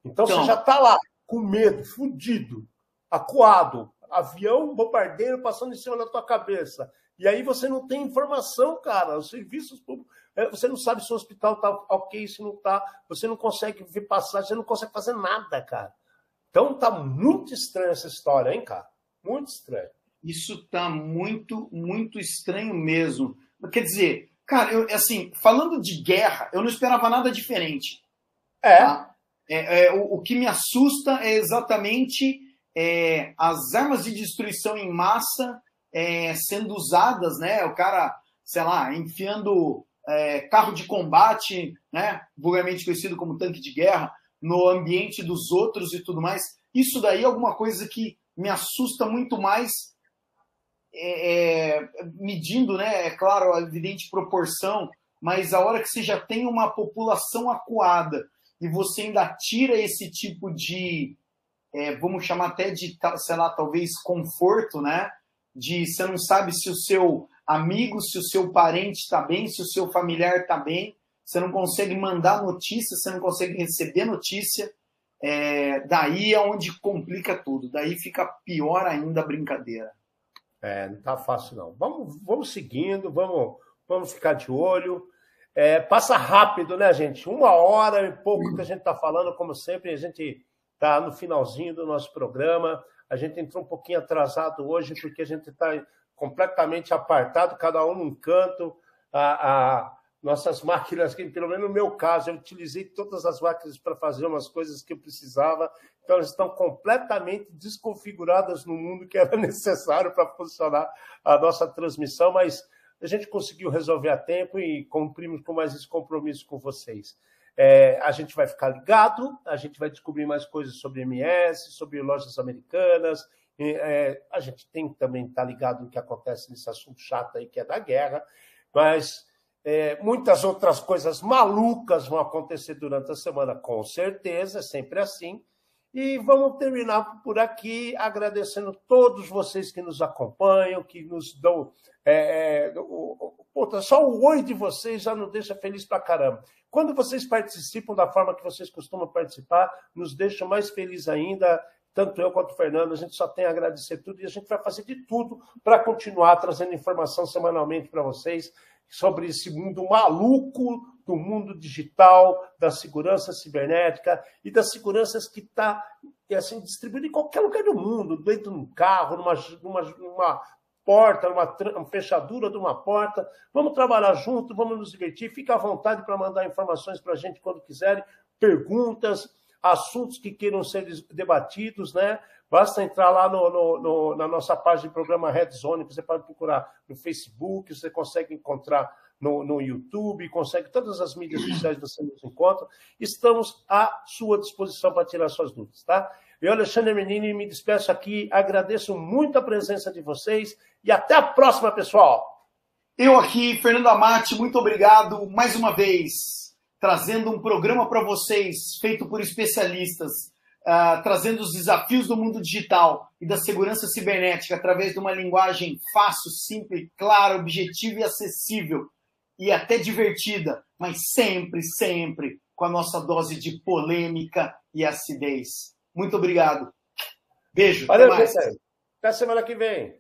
Speaker 1: Então, então você já está lá com medo, fudido, acuado, avião, bombardeiro passando em cima da tua cabeça. E aí você não tem informação, cara. Os serviços públicos. É, você não sabe se o hospital está ok, se não está. Você não consegue ver passagem, você não consegue fazer nada, cara. Então tá muito estranha essa história, hein, cara? Muito estranho.
Speaker 2: Isso tá muito, muito estranho mesmo. Quer dizer, cara, eu, assim, falando de guerra, eu não esperava nada diferente.
Speaker 1: É. Tá?
Speaker 2: É, é, o, o, que me assusta é exatamente é, as armas de destruição em massa é, sendo usadas, né? O cara, sei lá, enfiando é, carro de combate, né? Vulgarmente conhecido como tanque de guerra, no ambiente dos outros e tudo mais. Isso daí é alguma coisa que me assusta muito mais, é, medindo, né? É claro, a evidente proporção, mas a hora que você já tem uma população acuada e você ainda tira esse tipo de, é, vamos chamar até de, sei lá, talvez conforto, né? De você não sabe se o seu amigo, se o seu parente está bem, se o seu familiar está bem, você não consegue mandar notícia, você não consegue receber notícia. É, daí é onde complica tudo, daí fica pior ainda a brincadeira.
Speaker 1: É, não tá fácil não. Vamos, vamos seguindo, vamos, vamos ficar de olho. É, passa rápido, né, gente? Uma hora e pouco que a gente está falando, como sempre, a gente está no finalzinho do nosso programa. A gente entrou um pouquinho atrasado hoje, porque a gente está completamente apartado, cada um num canto. A, a, nossas máquinas, pelo menos no meu caso, eu utilizei todas as máquinas para fazer umas coisas que eu precisava, então elas estão completamente desconfiguradas no mundo que era necessário para funcionar a nossa transmissão, mas a gente conseguiu resolver a tempo e cumprimos com mais esse compromisso com vocês. É, a gente vai ficar ligado, a gente vai descobrir mais coisas sobre MS, sobre lojas americanas. É, a gente tem que também estar ligado no que acontece nesse assunto chato aí, que é da guerra, mas é, muitas outras coisas malucas vão acontecer durante a semana, com certeza, é sempre assim. E vamos terminar por aqui agradecendo todos vocês que nos acompanham, que nos dão. É, é, puta, só o oi de vocês já nos deixa feliz pra caramba. Quando vocês participam da forma que vocês costumam participar, nos deixa mais feliz ainda. Tanto eu quanto o Fernando, a gente só tem a agradecer tudo e a gente vai fazer de tudo para continuar trazendo informação semanalmente para vocês sobre esse mundo maluco do mundo digital, da segurança cibernética e das seguranças que está assim, distribuída em qualquer lugar do mundo, dentro de um carro, numa, numa, numa porta, numa, uma fechadura de uma porta. Vamos trabalhar junto, vamos nos divertir. Fique à vontade para mandar informações para a gente quando quiserem, perguntas, assuntos que queiram ser debatidos, né? Basta entrar lá no, no, no, na nossa página de programa Red Zone, que você pode procurar no Facebook, você consegue encontrar no, no YouTube, consegue todas as mídias sociais você nos encontra. Estamos à sua disposição para tirar suas dúvidas, tá? Eu, Alexandre Menini, me despeço aqui, agradeço muito a presença de vocês e até a próxima, pessoal!
Speaker 2: Eu aqui, Fernando Amati, muito obrigado mais uma vez, trazendo um programa para vocês, feito por especialistas uh, trazendo os desafios do mundo digital e da segurança cibernética através de uma linguagem fácil, simples, clara, objetiva e acessível e até divertida, mas sempre, sempre com a nossa dose de polêmica e acidez. Muito obrigado. Beijo.
Speaker 1: Valeu, até, mais. até semana que vem.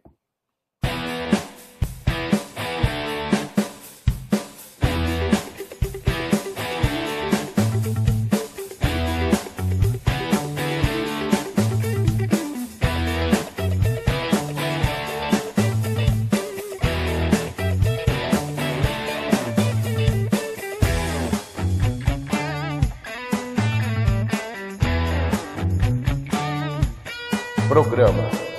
Speaker 1: Programa.